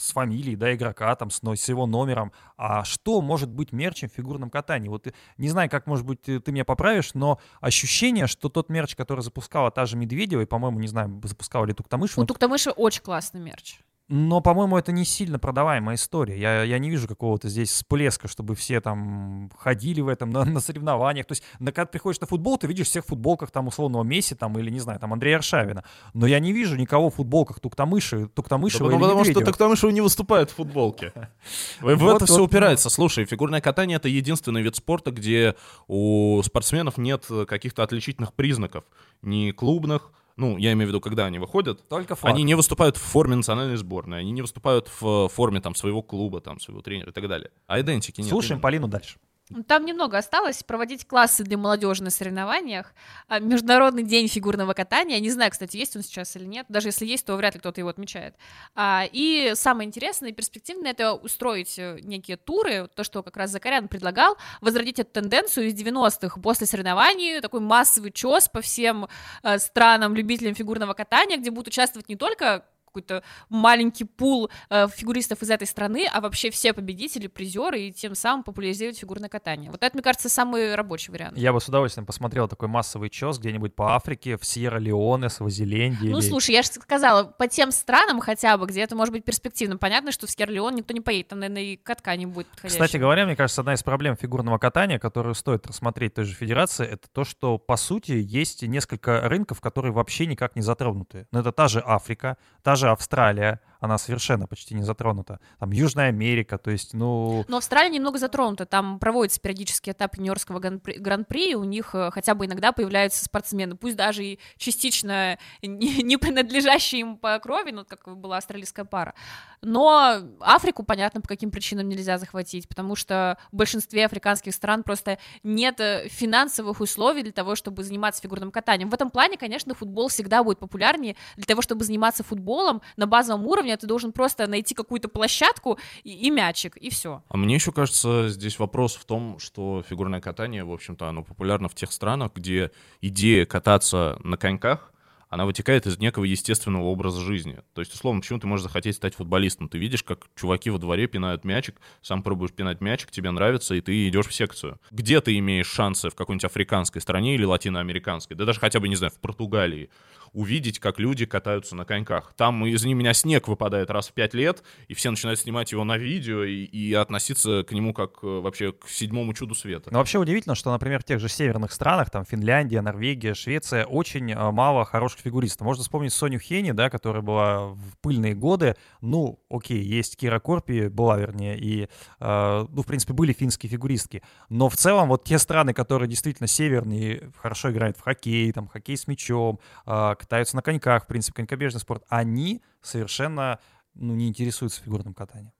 с фамилией, да, игрока, там, с, с его номером. А что может быть мерчем в фигурном катании? Вот э, не знаю, как, может быть, ты, ты меня поправишь, но ощущение, что тот мерч, который запускала та же Медведева, и, по-моему, не знаю, запускала ли Туктамышева. У Туктамышева очень классный мерч. Но, по-моему, это не сильно продаваемая история. Я, я не вижу какого-то здесь всплеска, чтобы все там ходили в этом на, на соревнованиях. То есть, на, когда ты приходишь на футбол, ты видишь всех в футболках там условного Месси там, или, не знаю, там Андрея Аршавина. Но я не вижу никого в футболках Туктамыши, Туктамышева да, или Потому Медведева. что Туктамышева не выступает в футболке. [laughs] В это все упирается. Слушай, фигурное катание — это единственный вид спорта, где у спортсменов нет каких-то отличительных признаков. Ни клубных, ну, я имею в виду, когда они выходят, Только флаг. они не выступают в форме национальной сборной, они не выступают в форме там своего клуба, там, своего тренера и так далее. А идентики нет. Слушаем именно. Полину дальше. Там немного осталось проводить классы для молодежи на соревнованиях. А, Международный день фигурного катания. Не знаю, кстати, есть он сейчас или нет. Даже если есть, то вряд ли кто-то его отмечает. А, и самое интересное и перспективное — это устроить э, некие туры, то, что как раз Закарян предлагал, возродить эту тенденцию из 90-х после соревнований, такой массовый чес по всем э, странам, любителям фигурного катания, где будут участвовать не только какой-то маленький пул э, фигуристов из этой страны, а вообще все победители, призеры, и тем самым популяризировать фигурное катание. Вот это, мне кажется, самый рабочий вариант. Я бы с удовольствием посмотрел такой массовый чес где-нибудь по Африке, в Сьерра-Леоне, Свазиленде. Ну, или... слушай, я же сказала, по тем странам хотя бы, где это может быть перспективно. Понятно, что в Сьерра-Леон никто не поедет, там, наверное, и катка не будет подходящего. Кстати говоря, мне кажется, одна из проблем фигурного катания, которую стоит рассмотреть той же федерации, это то, что, по сути, есть несколько рынков, которые вообще никак не затронуты. Но это та же Африка, та же Австралия, она совершенно почти не затронута. Там Южная Америка, то есть, ну... Но Австралия немного затронута, там проводится периодически этап юниорского гран-при, и у них э, хотя бы иногда появляются спортсмены, пусть даже и частично [laughs] не, не принадлежащие им по крови, ну, как была австралийская пара. Но Африку, понятно, по каким причинам нельзя захватить, потому что в большинстве африканских стран просто нет э, финансовых условий для того, чтобы заниматься фигурным катанием. В этом плане, конечно, футбол всегда будет популярнее. Для того, чтобы заниматься футболом на базовом уровне, ты должен просто найти какую-то площадку и, и мячик, и все. А мне еще кажется, здесь вопрос в том, что фигурное катание, в общем-то, оно популярно в тех странах, где идея кататься на коньках — она вытекает из некого естественного образа жизни. То есть, условно, почему ты можешь захотеть стать футболистом? Ты видишь, как чуваки во дворе пинают мячик, сам пробуешь пинать мячик, тебе нравится, и ты идешь в секцию. Где ты имеешь шансы в какой-нибудь африканской стране или латиноамериканской? Да даже хотя бы, не знаю, в Португалии увидеть, как люди катаются на коньках. Там из меня снег выпадает раз в пять лет, и все начинают снимать его на видео и, и относиться к нему как э, вообще к седьмому чуду света. Но вообще удивительно, что, например, в тех же северных странах, там Финляндия, Норвегия, Швеция, очень э, мало хороших фигуристов. Можно вспомнить Соню Хени, да, которая была в пыльные годы. Ну, окей, есть Кира Корпи, была, вернее, и, э, ну, в принципе, были финские фигуристки. Но в целом вот те страны, которые действительно северные, хорошо играют в хоккей, там, хоккей с мячом, э, катаются на коньках, в принципе, конькобежный спорт, они совершенно ну, не интересуются фигурным катанием.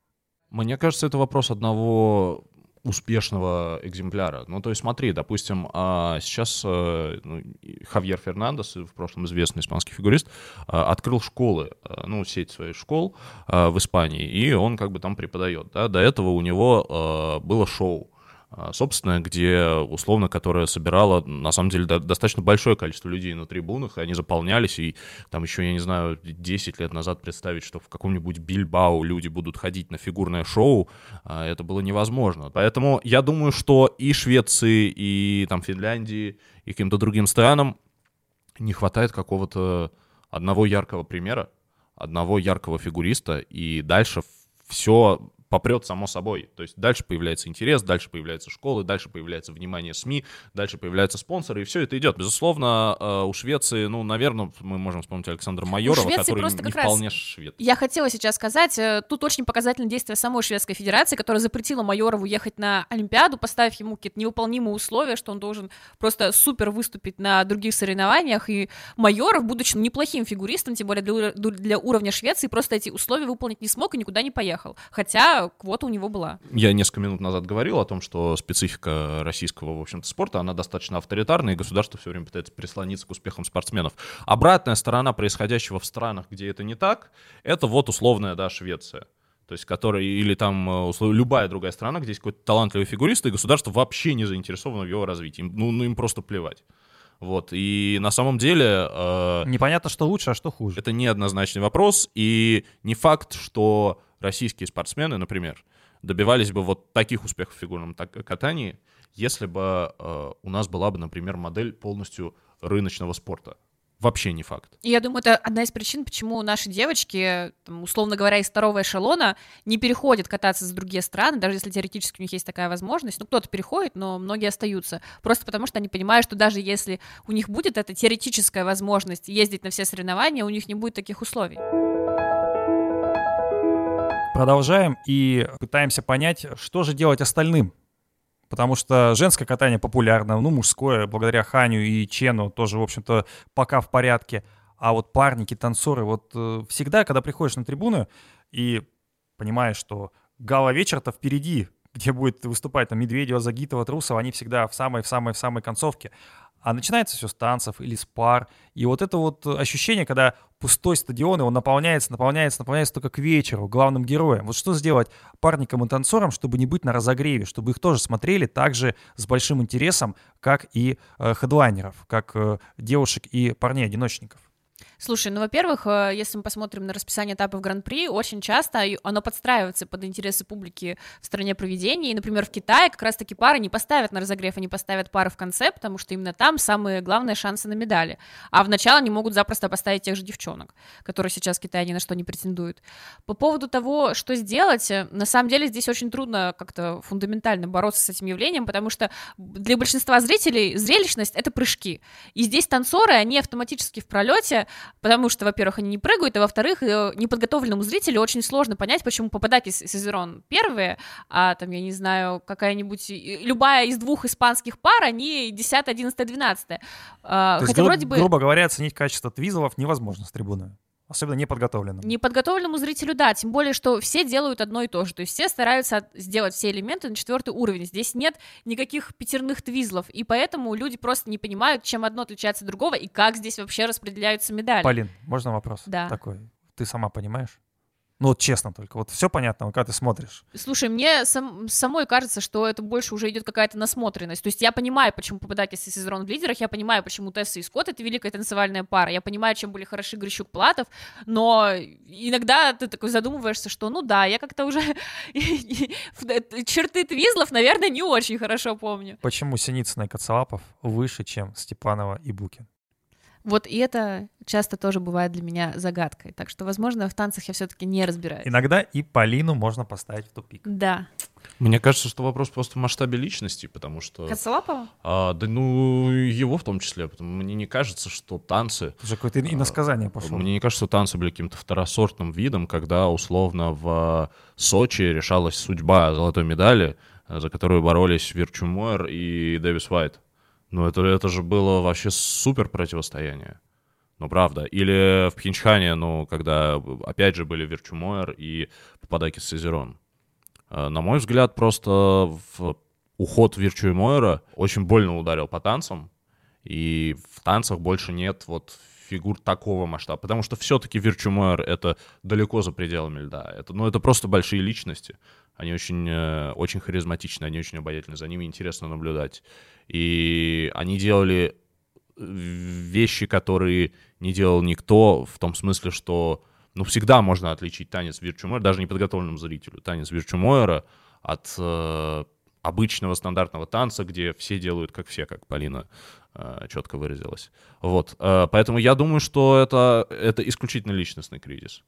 Мне кажется, это вопрос одного успешного экземпляра. Ну, то есть смотри, допустим, а, сейчас э, ну, Хавьер Фернандес, в прошлом известный испанский фигурист, а, открыл школы, а, ну, сеть своих школ в Испании, и он как бы там преподает. Да? До этого у него было шоу собственная, где, условно, которая собирала, на самом деле, до- достаточно большое количество людей на трибунах, и они заполнялись, и там еще, я не знаю, 10 лет назад представить, что в каком-нибудь Бильбау люди будут ходить на фигурное шоу, а, это было невозможно. Поэтому я думаю, что и Швеции, и там Финляндии, и каким-то другим странам не хватает какого-то одного яркого примера, одного яркого фигуриста, и дальше все попрет само собой. То есть дальше появляется интерес, дальше появляются школы, дальше появляется внимание СМИ, дальше появляются спонсоры, и все это идет. Безусловно, э, у Швеции, ну, наверное, мы можем вспомнить Александра Майорова, который не как раз- вполне швед. Я хотела сейчас сказать, э, тут очень показательное действие самой Шведской Федерации, которая запретила Майорову ехать на Олимпиаду, поставив ему какие-то невыполнимые условия, что он должен просто супер выступить на других соревнованиях, и Майоров, будучи неплохим фигуристом, тем более для, для уровня Швеции, просто эти условия выполнить не смог и никуда не поехал, хотя квота у него была. Я несколько минут назад говорил о том, что специфика российского, в общем-то, спорта, она достаточно авторитарная, и государство все время пытается прислониться к успехам спортсменов. Обратная сторона происходящего в странах, где это не так, это вот условная, да, Швеция. То есть, которая, или там э, услов- любая другая страна, где есть какой-то талантливый фигурист, и государство вообще не заинтересовано в его развитии. Им- Ну, ну им просто плевать. Вот. И на самом деле... э, Непонятно, что лучше, а что хуже. это неоднозначный вопрос, и не факт, что российские спортсмены, например, добивались бы вот таких успехов в фигурном катании, если бы э, у нас была бы, например, модель полностью рыночного спорта. Вообще не факт. И я думаю, это одна из причин, почему наши девочки, там, условно говоря, из второго эшелона не переходят кататься за другие страны, даже если теоретически у них есть такая возможность. Ну, кто-то переходит, но многие остаются. Просто потому что они понимают, что даже если у них будет эта теоретическая возможность ездить на все соревнования, у них не будет таких условий. Продолжаем и пытаемся понять, что же делать остальным. Потому что женское катание популярно, ну, мужское, благодаря Ханю и Чену, тоже, в общем-то, пока в порядке. А вот парники, танцоры, вот э, всегда, когда приходишь на трибуну и понимаешь, что гала-вечер-то впереди, где будет выступать там Медведева, Загитова, Трусова, они всегда в самой-в самой-в самой концовке. А начинается все с танцев или с пар. И вот это вот ощущение, когда пустой стадион, его наполняется, наполняется, наполняется только к вечеру, главным героем. Вот что сделать парникам и танцорам, чтобы не быть на разогреве, чтобы их тоже смотрели так же с большим интересом, как и э, хедлайнеров, как э, девушек и парней-одиночников. Слушай, ну, во-первых, э, если мы посмотрим на расписание этапов Гран-при, очень часто оно подстраивается под интересы публики в стране проведения. И, например, в Китае как раз-таки пары не поставят на разогрев, они поставят пары в конце, потому что именно там самые главные шансы на медали. А в начало они могут запросто поставить тех же девчонок, которые сейчас в Китае ни на что не претендуют. По поводу того, что сделать, э, на самом деле здесь очень трудно как-то фундаментально бороться с этим явлением, потому что для большинства зрителей зрелищность — это прыжки. И здесь танцоры, они автоматически в пролете, потому что, во-первых, они не прыгают, а во-вторых, э, неподготовленному зрителю очень сложно понять, почему попадать из Сезерон первые, а там, я не знаю, какая-нибудь, любая из двух испанских пар, они 10, 11, 12. А, То есть, Хотя гру- вроде бы... грубо говоря, оценить качество твизлов невозможно с трибуны. Особенно неподготовленным. Неподготовленному зрителю, да, тем более, что все делают одно и то же, то есть все стараются сделать все элементы на четвертый уровень, здесь нет никаких пятерных твизлов, и поэтому люди просто не понимают, чем одно отличается от другого, и как здесь вообще распределяются медали. Полин, можно вопрос Да. такой? Ты сама понимаешь? Ну вот честно только, вот все понятно, когда ты смотришь. Слушай, мне сам- самой кажется, что это больше уже идет какая-то насмотренность. То есть я понимаю, почему попадать из Сезерон в лидерах, я понимаю, почему Тесса и Скотт — это великая танцевальная пара, я понимаю, чем были хороши Грищук-Платов, но иногда ты такой задумываешься, что ну да, я как-то уже [laughs] черты твизлов, наверное, не очень хорошо помню. Почему Синицына и Коцелапов выше, чем Степанова и Букин? Вот и это часто тоже бывает для меня загадкой. Так что, возможно, в танцах я все-таки не разбираюсь. Иногда и Полину можно поставить в тупик. Да. Мне кажется, что вопрос просто в масштабе личности, потому что... Коцелапова? А, да ну, его в том числе. Потому мне не кажется, что танцы... Уже какое-то иносказание пошло. Мне не кажется, что танцы были каким-то второсортным видом, когда условно в Сочи решалась судьба золотой медали, э, за которую боролись Вирчу Мойер и Дэвис Уайт. Ну, это, это же было вообще супер противостояние. Ну, правда. Или в Пхенчхане, ну, когда, опять же, были Вирчу Мойер и Пападакис Сизерон. Э, На мой взгляд, просто в уход Вирчу и Мойера очень больно ударил по танцам, и в танцах больше нет вот фигур такого масштаба. Потому что все-таки Вирчу-Мойер — это далеко за пределами льда. Это, ну, это просто большие личности. Они очень, э, очень харизматичны, они очень обаятельны, за ними интересно наблюдать. И они делали э, вещи, которые не делал никто, в том смысле, что ну, всегда можно отличить танец Вирчумойера, даже неподготовленному зрителю, танец Вирчумойера от э, обычного стандартного танца, где все делают как все, как Полина э, четко выразилась. Вот, э, поэтому я думаю, что это, это исключительно личностный кризис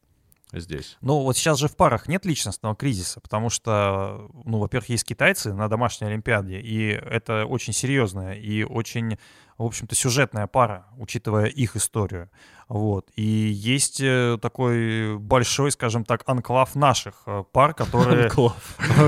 здесь. Ну, вот сейчас же в парах нет личностного кризиса, потому что, ну, во-первых, есть китайцы на домашней Олимпиаде, и это очень серьезная и очень, в общем-то, сюжетная пара, учитывая их историю. Вот. И есть э, такой большой, скажем так, анклав наших э, пар, которые,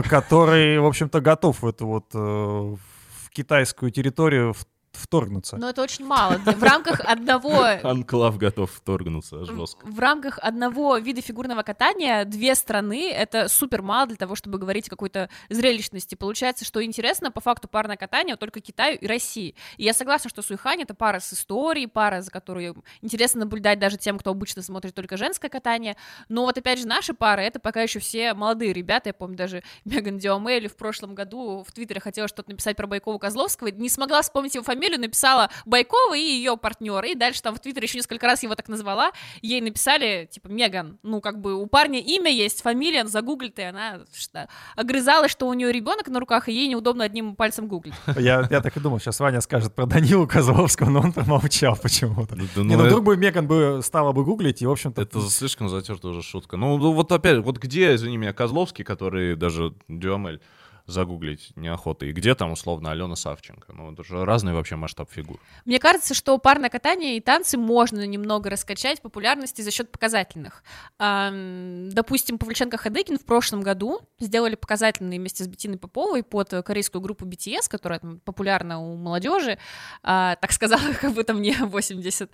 который, в общем-то, готов в эту вот э, в китайскую территорию вторгнуться. Но это очень мало. В рамках одного... [laughs] Анклав готов вторгнуться жестко. В рамках одного вида фигурного катания две страны — это супер мало для того, чтобы говорить о какой-то зрелищности. Получается, что интересно, по факту парное катание только Китаю и России. И я согласна, что Суихань — это пара с историей, пара, за которую интересно наблюдать даже тем, кто обычно смотрит только женское катание. Но вот опять же наши пары — это пока еще все молодые ребята. Я помню, даже [laughs] Меган Диомейли в прошлом году в Твиттере хотела что-то написать про Байкова Козловского, не смогла вспомнить его фамилию, фамилию написала Байкова и ее партнер. И дальше там в Твиттере еще несколько раз его так назвала. Ей написали, типа, Меган, ну, как бы у парня имя есть, фамилия, загуглит, и она что, огрызалась, что у нее ребенок на руках, и ей неудобно одним пальцем гуглить. Я, я так и думал, сейчас Ваня скажет про Данилу Козловского, но он промолчал почему-то. Да, да, Не, ну, ну вдруг бы Меган бы стала бы гуглить, и, в общем-то... Это слишком затертая уже шутка. Ну, вот опять, вот где, извини меня, Козловский, который даже Дюамель загуглить неохота. И где там, условно, Алена Савченко? Ну, это же разный вообще масштаб фигур. Мне кажется, что парное катание и танцы можно немного раскачать популярности за счет показательных. Допустим, Павлюченко Хадыкин в прошлом году сделали показательные вместе с Бетиной Поповой под корейскую группу BTS, которая там, популярна у молодежи. Э, так сказала, [laughs] как будто мне 80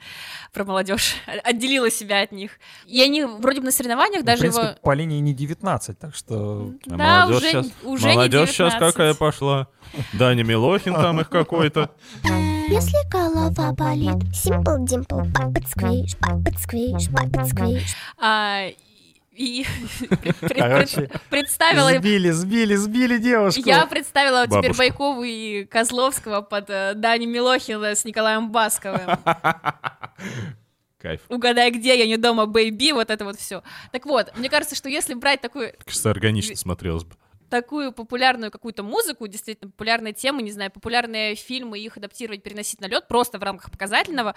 про молодежь отделила себя от них. И они вроде бы на соревнованиях ну, даже в принципе, его... по линии не 19, так что... Да, уже, сейчас... уже молодежь молодежь сейчас какая пошла. Даня Милохин там их какой-то. Если голова болит, Simple Dimple, Puppet Squish, Puppet Squish, Puppet Squish. А, и Короче, представила... Сбили, сбили, сбили девушку. Я представила Бабушка. теперь Байкову и Козловского под э, Дани Милохина с Николаем Басковым. Кайф. Угадай, где я не дома, бэйби, вот это вот все. Так вот, мне кажется, что если брать такую... Кажется, органично смотрелось бы такую популярную какую-то музыку, действительно популярные темы, не знаю, популярные фильмы, их адаптировать, переносить на лед просто в рамках показательного,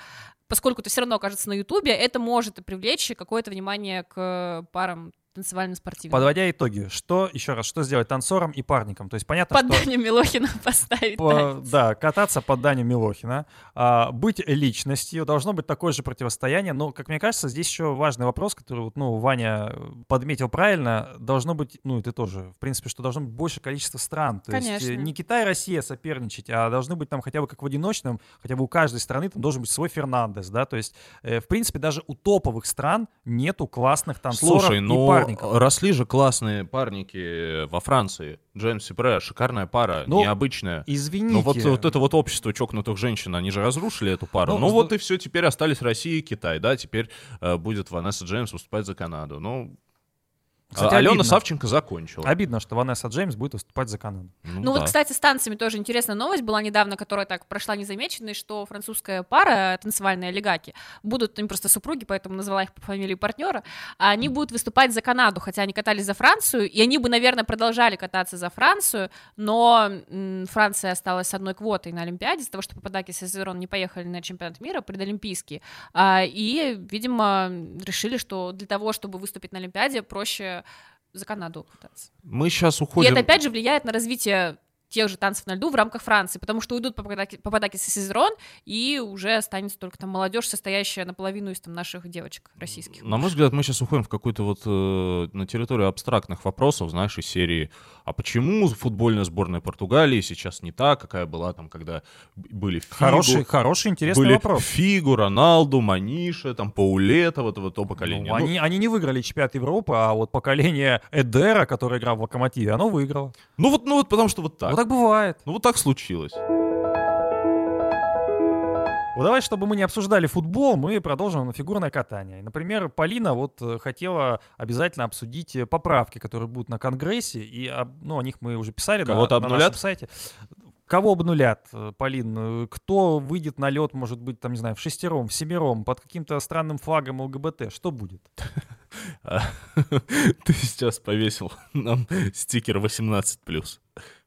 поскольку это все равно окажется на Ютубе, это может привлечь какое-то внимание к парам танцевальным спортивным. Подводя итоги, что, еще раз, что сделать танцором и парником? То есть понятно, под что... Даню Милохина [laughs] поставить по, Да, кататься под Даню Милохина, а, быть личностью, должно быть такое же противостояние, но, как мне кажется, здесь еще важный вопрос, который, вот, ну, Ваня подметил правильно, должно быть, ну, и ты тоже, в принципе, что должно быть больше количество стран. То Конечно. есть не Китай и Россия соперничать, а должны быть там хотя бы как в одиночном, хотя бы у каждой страны там должен быть свой Фернандес, да, то есть, э, в принципе, даже у топовых стран нету классных танцоров Слушай, ну, и парников. росли же классные парники во Франции. Джеймс и Бре, шикарная пара, ну, необычная. Извините. Но вот, вот это вот общество чокнутых женщин, они же разрушили эту пару. Ну, ну вот и все, теперь остались Россия и Китай, да, теперь э, будет Ванесса Джеймс выступать за Канаду. Ну, кстати, Алена обидно. Савченко закончила. Обидно, что Ванесса Джеймс будет выступать за Канаду. Ну, ну да. вот, кстати, с танцами тоже интересная новость была недавно, которая так прошла незамеченной, что французская пара, танцевальные олигаки, будут, им просто супруги, поэтому назвала их по фамилии партнера, а они будут выступать за Канаду, хотя они катались за Францию, и они бы, наверное, продолжали кататься за Францию, но Франция осталась с одной квотой на Олимпиаде, из-за того, что Пападаки и Сезерон не поехали на чемпионат мира предолимпийский, а, и, видимо, решили, что для того, чтобы выступить на Олимпиаде, проще за Канаду пытаться. Мы сейчас уходим... И это опять же влияет на развитие тех же танцев на льду в рамках Франции, потому что уйдут Пападакис и Сезерон, и уже останется только там молодежь, состоящая наполовину из там, наших девочек российских. На мой взгляд, мы сейчас уходим в какую-то вот э, на территорию абстрактных вопросов, знаешь, из серии «А почему футбольная сборная Португалии сейчас не та, какая была там, когда были Фигу?» Хороший, хороший, интересный были вопрос. Фигу, Роналду, Маниша, там, Паулета, вот это то поколение. Ну, ну, они, они не выиграли чемпионат Европы, а вот поколение Эдера, который играл в Локомотиве, оно выиграло. Ну вот, ну вот потому что вот так. Вот так бывает. Ну вот так случилось. Вот давай, чтобы мы не обсуждали футбол, мы продолжим на фигурное катание. Например, Полина вот э, хотела обязательно обсудить э, поправки, которые будут на Конгрессе, и об- ну, о них мы уже писали Кого-то на обнулят? нашем сайте. Кого обнулят, э, Полин? Кто выйдет на лед, может быть, там, не знаю, в шестером, в семером, под каким-то странным флагом ЛГБТ? Что будет? А, [laughs] Ты сейчас повесил нам стикер 18+.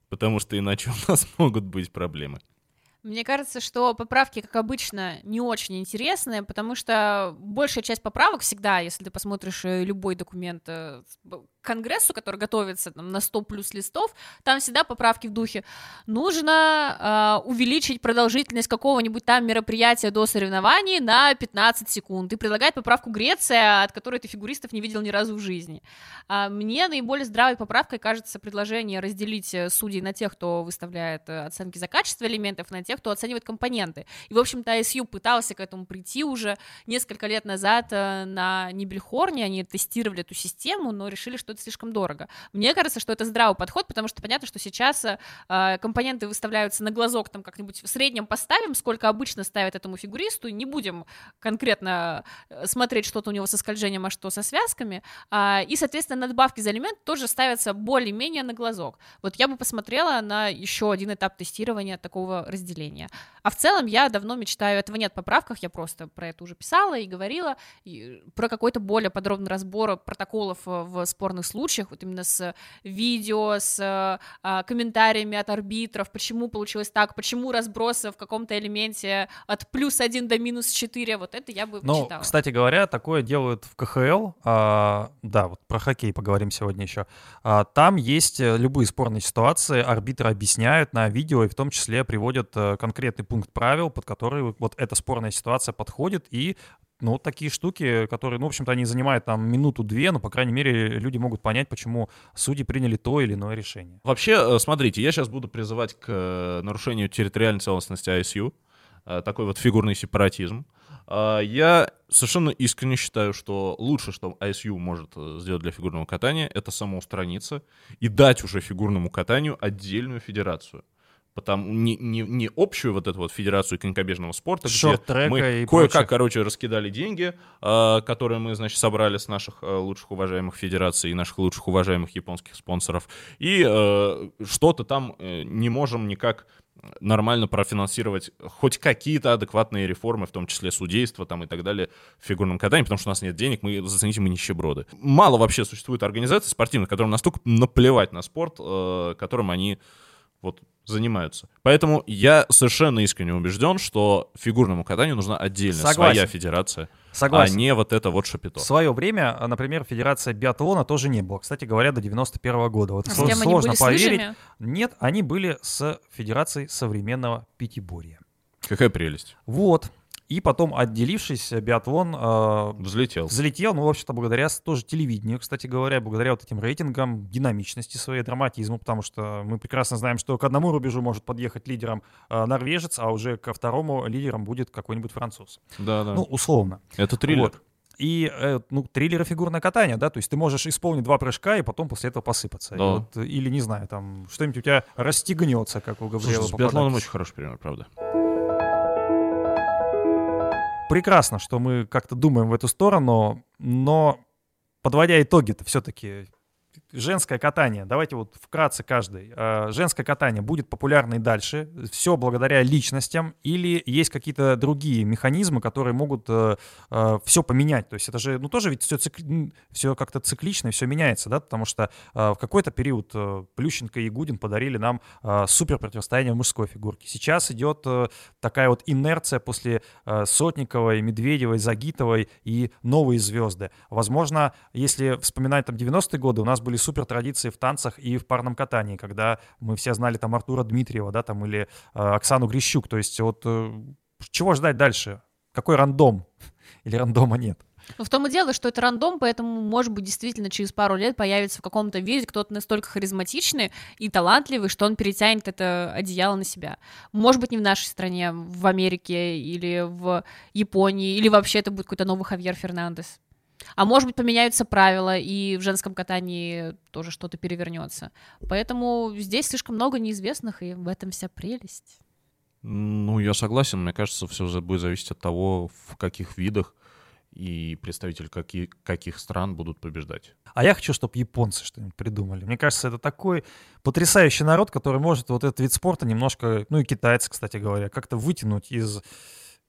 Потому что иначе [laughs] у нас могут быть проблемы. Мне кажется, что поправки, как обычно, не очень интересные, потому что большая часть поправок всегда, если ты посмотришь э, любой документ э, Конгрессу, который готовится там, на 100 плюс листов, там всегда поправки в духе нужно э, увеличить продолжительность какого-нибудь там мероприятия до соревнований на 15 секунд. И предлагает поправку Греция, от которой ты фигуристов не видел ни разу в жизни. А мне наиболее здравой поправкой кажется предложение разделить э, судей на тех, кто выставляет э, оценки за качество элементов, на тех, кто оценивает компоненты. И, в общем-то, ISU пытался к этому прийти уже несколько лет назад э, на Нибельхорне, они тестировали эту систему, но решили, что это слишком дорого. Мне кажется, что это здравый подход, потому что понятно, что сейчас э, э, компоненты выставляются на глазок, там как-нибудь в среднем поставим, сколько обычно ставят этому фигуристу, не будем конкретно э, смотреть, что-то у него со скольжением, а что со связками, а, и, соответственно, надбавки за элемент тоже ставятся более-менее на глазок. Вот я бы посмотрела на еще один этап тестирования такого разделения. А в целом я давно мечтаю, этого нет в поправках, я просто про это уже писала и говорила, и про какой-то более подробный разбор протоколов э, в спорных случаях, вот именно с видео, с э, а, комментариями от арбитров, почему получилось так, почему разбросы в каком-то элементе от плюс 1 до минус 4, вот это я бы Ну, почитала. кстати говоря, такое делают в КХЛ. А, да, вот про хоккей поговорим сегодня еще. А, там есть э, любые спорные ситуации, арбитры объясняют на видео и в том числе приводят э, конкретный пункт правил, под который вот- вот эта спорная ситуация подходит и ну, вот такие штуки, которые, ну, в общем-то, они занимают там минуту-две, но, по крайней мере, люди могут понять, почему судьи приняли то или иное решение. Вообще, э, смотрите, я сейчас буду призывать к э, нарушению территориальной целостности ISU, э, такой вот фигурный сепаратизм. Я совершенно искренне считаю, что лучше, что ISU может сделать для фигурного катания, это самоустраниться и дать уже фигурному катанию отдельную федерацию. Потому не, не, не общую вот эту вот федерацию конькобежного спорта, где мы кое-как, короче, раскидали деньги, э, которые мы, значит, собрали с наших э, лучших уважаемых федераций и наших лучших уважаемых японских спонсоров, и э, что-то там э, не можем никак нормально профинансировать хоть какие-то адекватные реформы, в том числе судейство там и так далее в фигурном катании, потому что у нас нет денег, мы, зацените, мы нищеброды. Мало вообще существует организаций спортивных, которым настолько наплевать на спорт, э, которым они вот занимаются. Поэтому я совершенно искренне убежден, что фигурному катанию нужна отдельная Согласен. своя федерация, Согласен. а не вот это вот шапито. В свое время, а, например, Федерация биатлона тоже не было. Кстати говоря, до 91 года. Вот А с сло- кем они сложно были, с поверить. лыжами? Нет, они были с Федерацией современного пятиборья. Какая прелесть. Вот. И потом, отделившись, биатлон э, Взлетел. взлетел, ну, в общем-то, благодаря тоже телевидению, кстати говоря, благодаря вот этим рейтингам, динамичности своей, драматизму, потому что мы прекрасно знаем, что к одному рубежу может подъехать лидером э, норвежец, а уже ко второму лидером будет какой-нибудь француз. Да, да. Ну, условно. это триллер. Вот. И, э, ну, триллеры фигурное катание, да, то есть ты можешь исполнить два прыжка и потом после этого посыпаться. И Да. вот, э, или, не знаю, там, что-нибудь у тебя расстегнется, как у Слушай, Габриэла с биатлоном очень хороший пример, правда. Прекрасно, что мы как-то думаем в эту сторону, но подводя итоги-то все-таки женское катание, давайте вот вкратце каждый. Э, Женское катание будет популярно и дальше, все благодаря личностям, или есть какие-то другие механизмы, которые могут все поменять. То есть это же, ну тоже ведь все, все как-то циклично, все меняется, да, потому что э, в какой-то период э, Плющенко и Гудин подарили нам э, супер противостояние в мужской фигурке. Сейчас идет э, такая вот инерция после э, Сотниковой, Медведевой, Загитовой и новые звезды. Возможно, если вспоминать там 90-е годы, у нас были супер традиции в танцах и в парном катании, когда мы все знали там Артура Дмитриева, да, там или э, Оксану Грищук. То есть вот э, чего ждать дальше? Какой рандом? [laughs] Или рандома нет? Ну, в том и дело, что это рандом, поэтому, может быть, действительно через пару лет появится в каком-то виде кто-то настолько харизматичный и талантливый, что он перетянет это одеяло на себя. Может быть, не в нашей стране, в Америке или в Японии, или вообще это будет какой-то новый Хавьер Фернандес. А может быть, поменяются правила, и в женском катании тоже что-то перевернется. Поэтому здесь слишком много неизвестных, и в этом вся прелесть. Ну, я согласен. Мне кажется, все будет зависеть от того, в каких видах и представители каких, каких стран будут побеждать. А я хочу, чтобы японцы что-нибудь придумали. Мне кажется, это такой потрясающий народ, который может вот этот вид спорта немножко, ну и китайцы, кстати говоря, как-то вытянуть из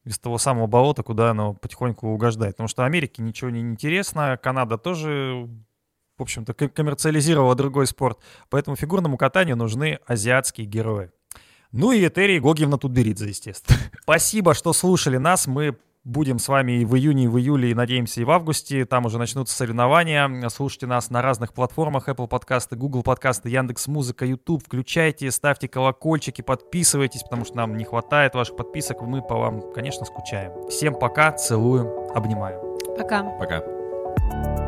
из того самого болота, куда оно потихоньку угождает. Потому что Америке ничего не интересно, Канада тоже, в общем-то, коммерциализировала другой спорт. Поэтому фигурному катанию нужны азиатские герои. Ну и Этери Гогиевна Тутберидзе, естественно. [laughs] Спасибо, что слушали нас. Мы будем с вами и в июне, и в июле, и, надеемся, и в августе. Там уже начнутся соревнования. Слушайте нас на разных платформах. Apple подкасты, Google подкасты, Яндекс Музыка, YouTube. Включайте, ставьте колокольчики, подписывайтесь, потому что нам не хватает ваших подписок. Мы по вам, конечно, скучаем. Всем пока, целую, обнимаю. Пока. Пока.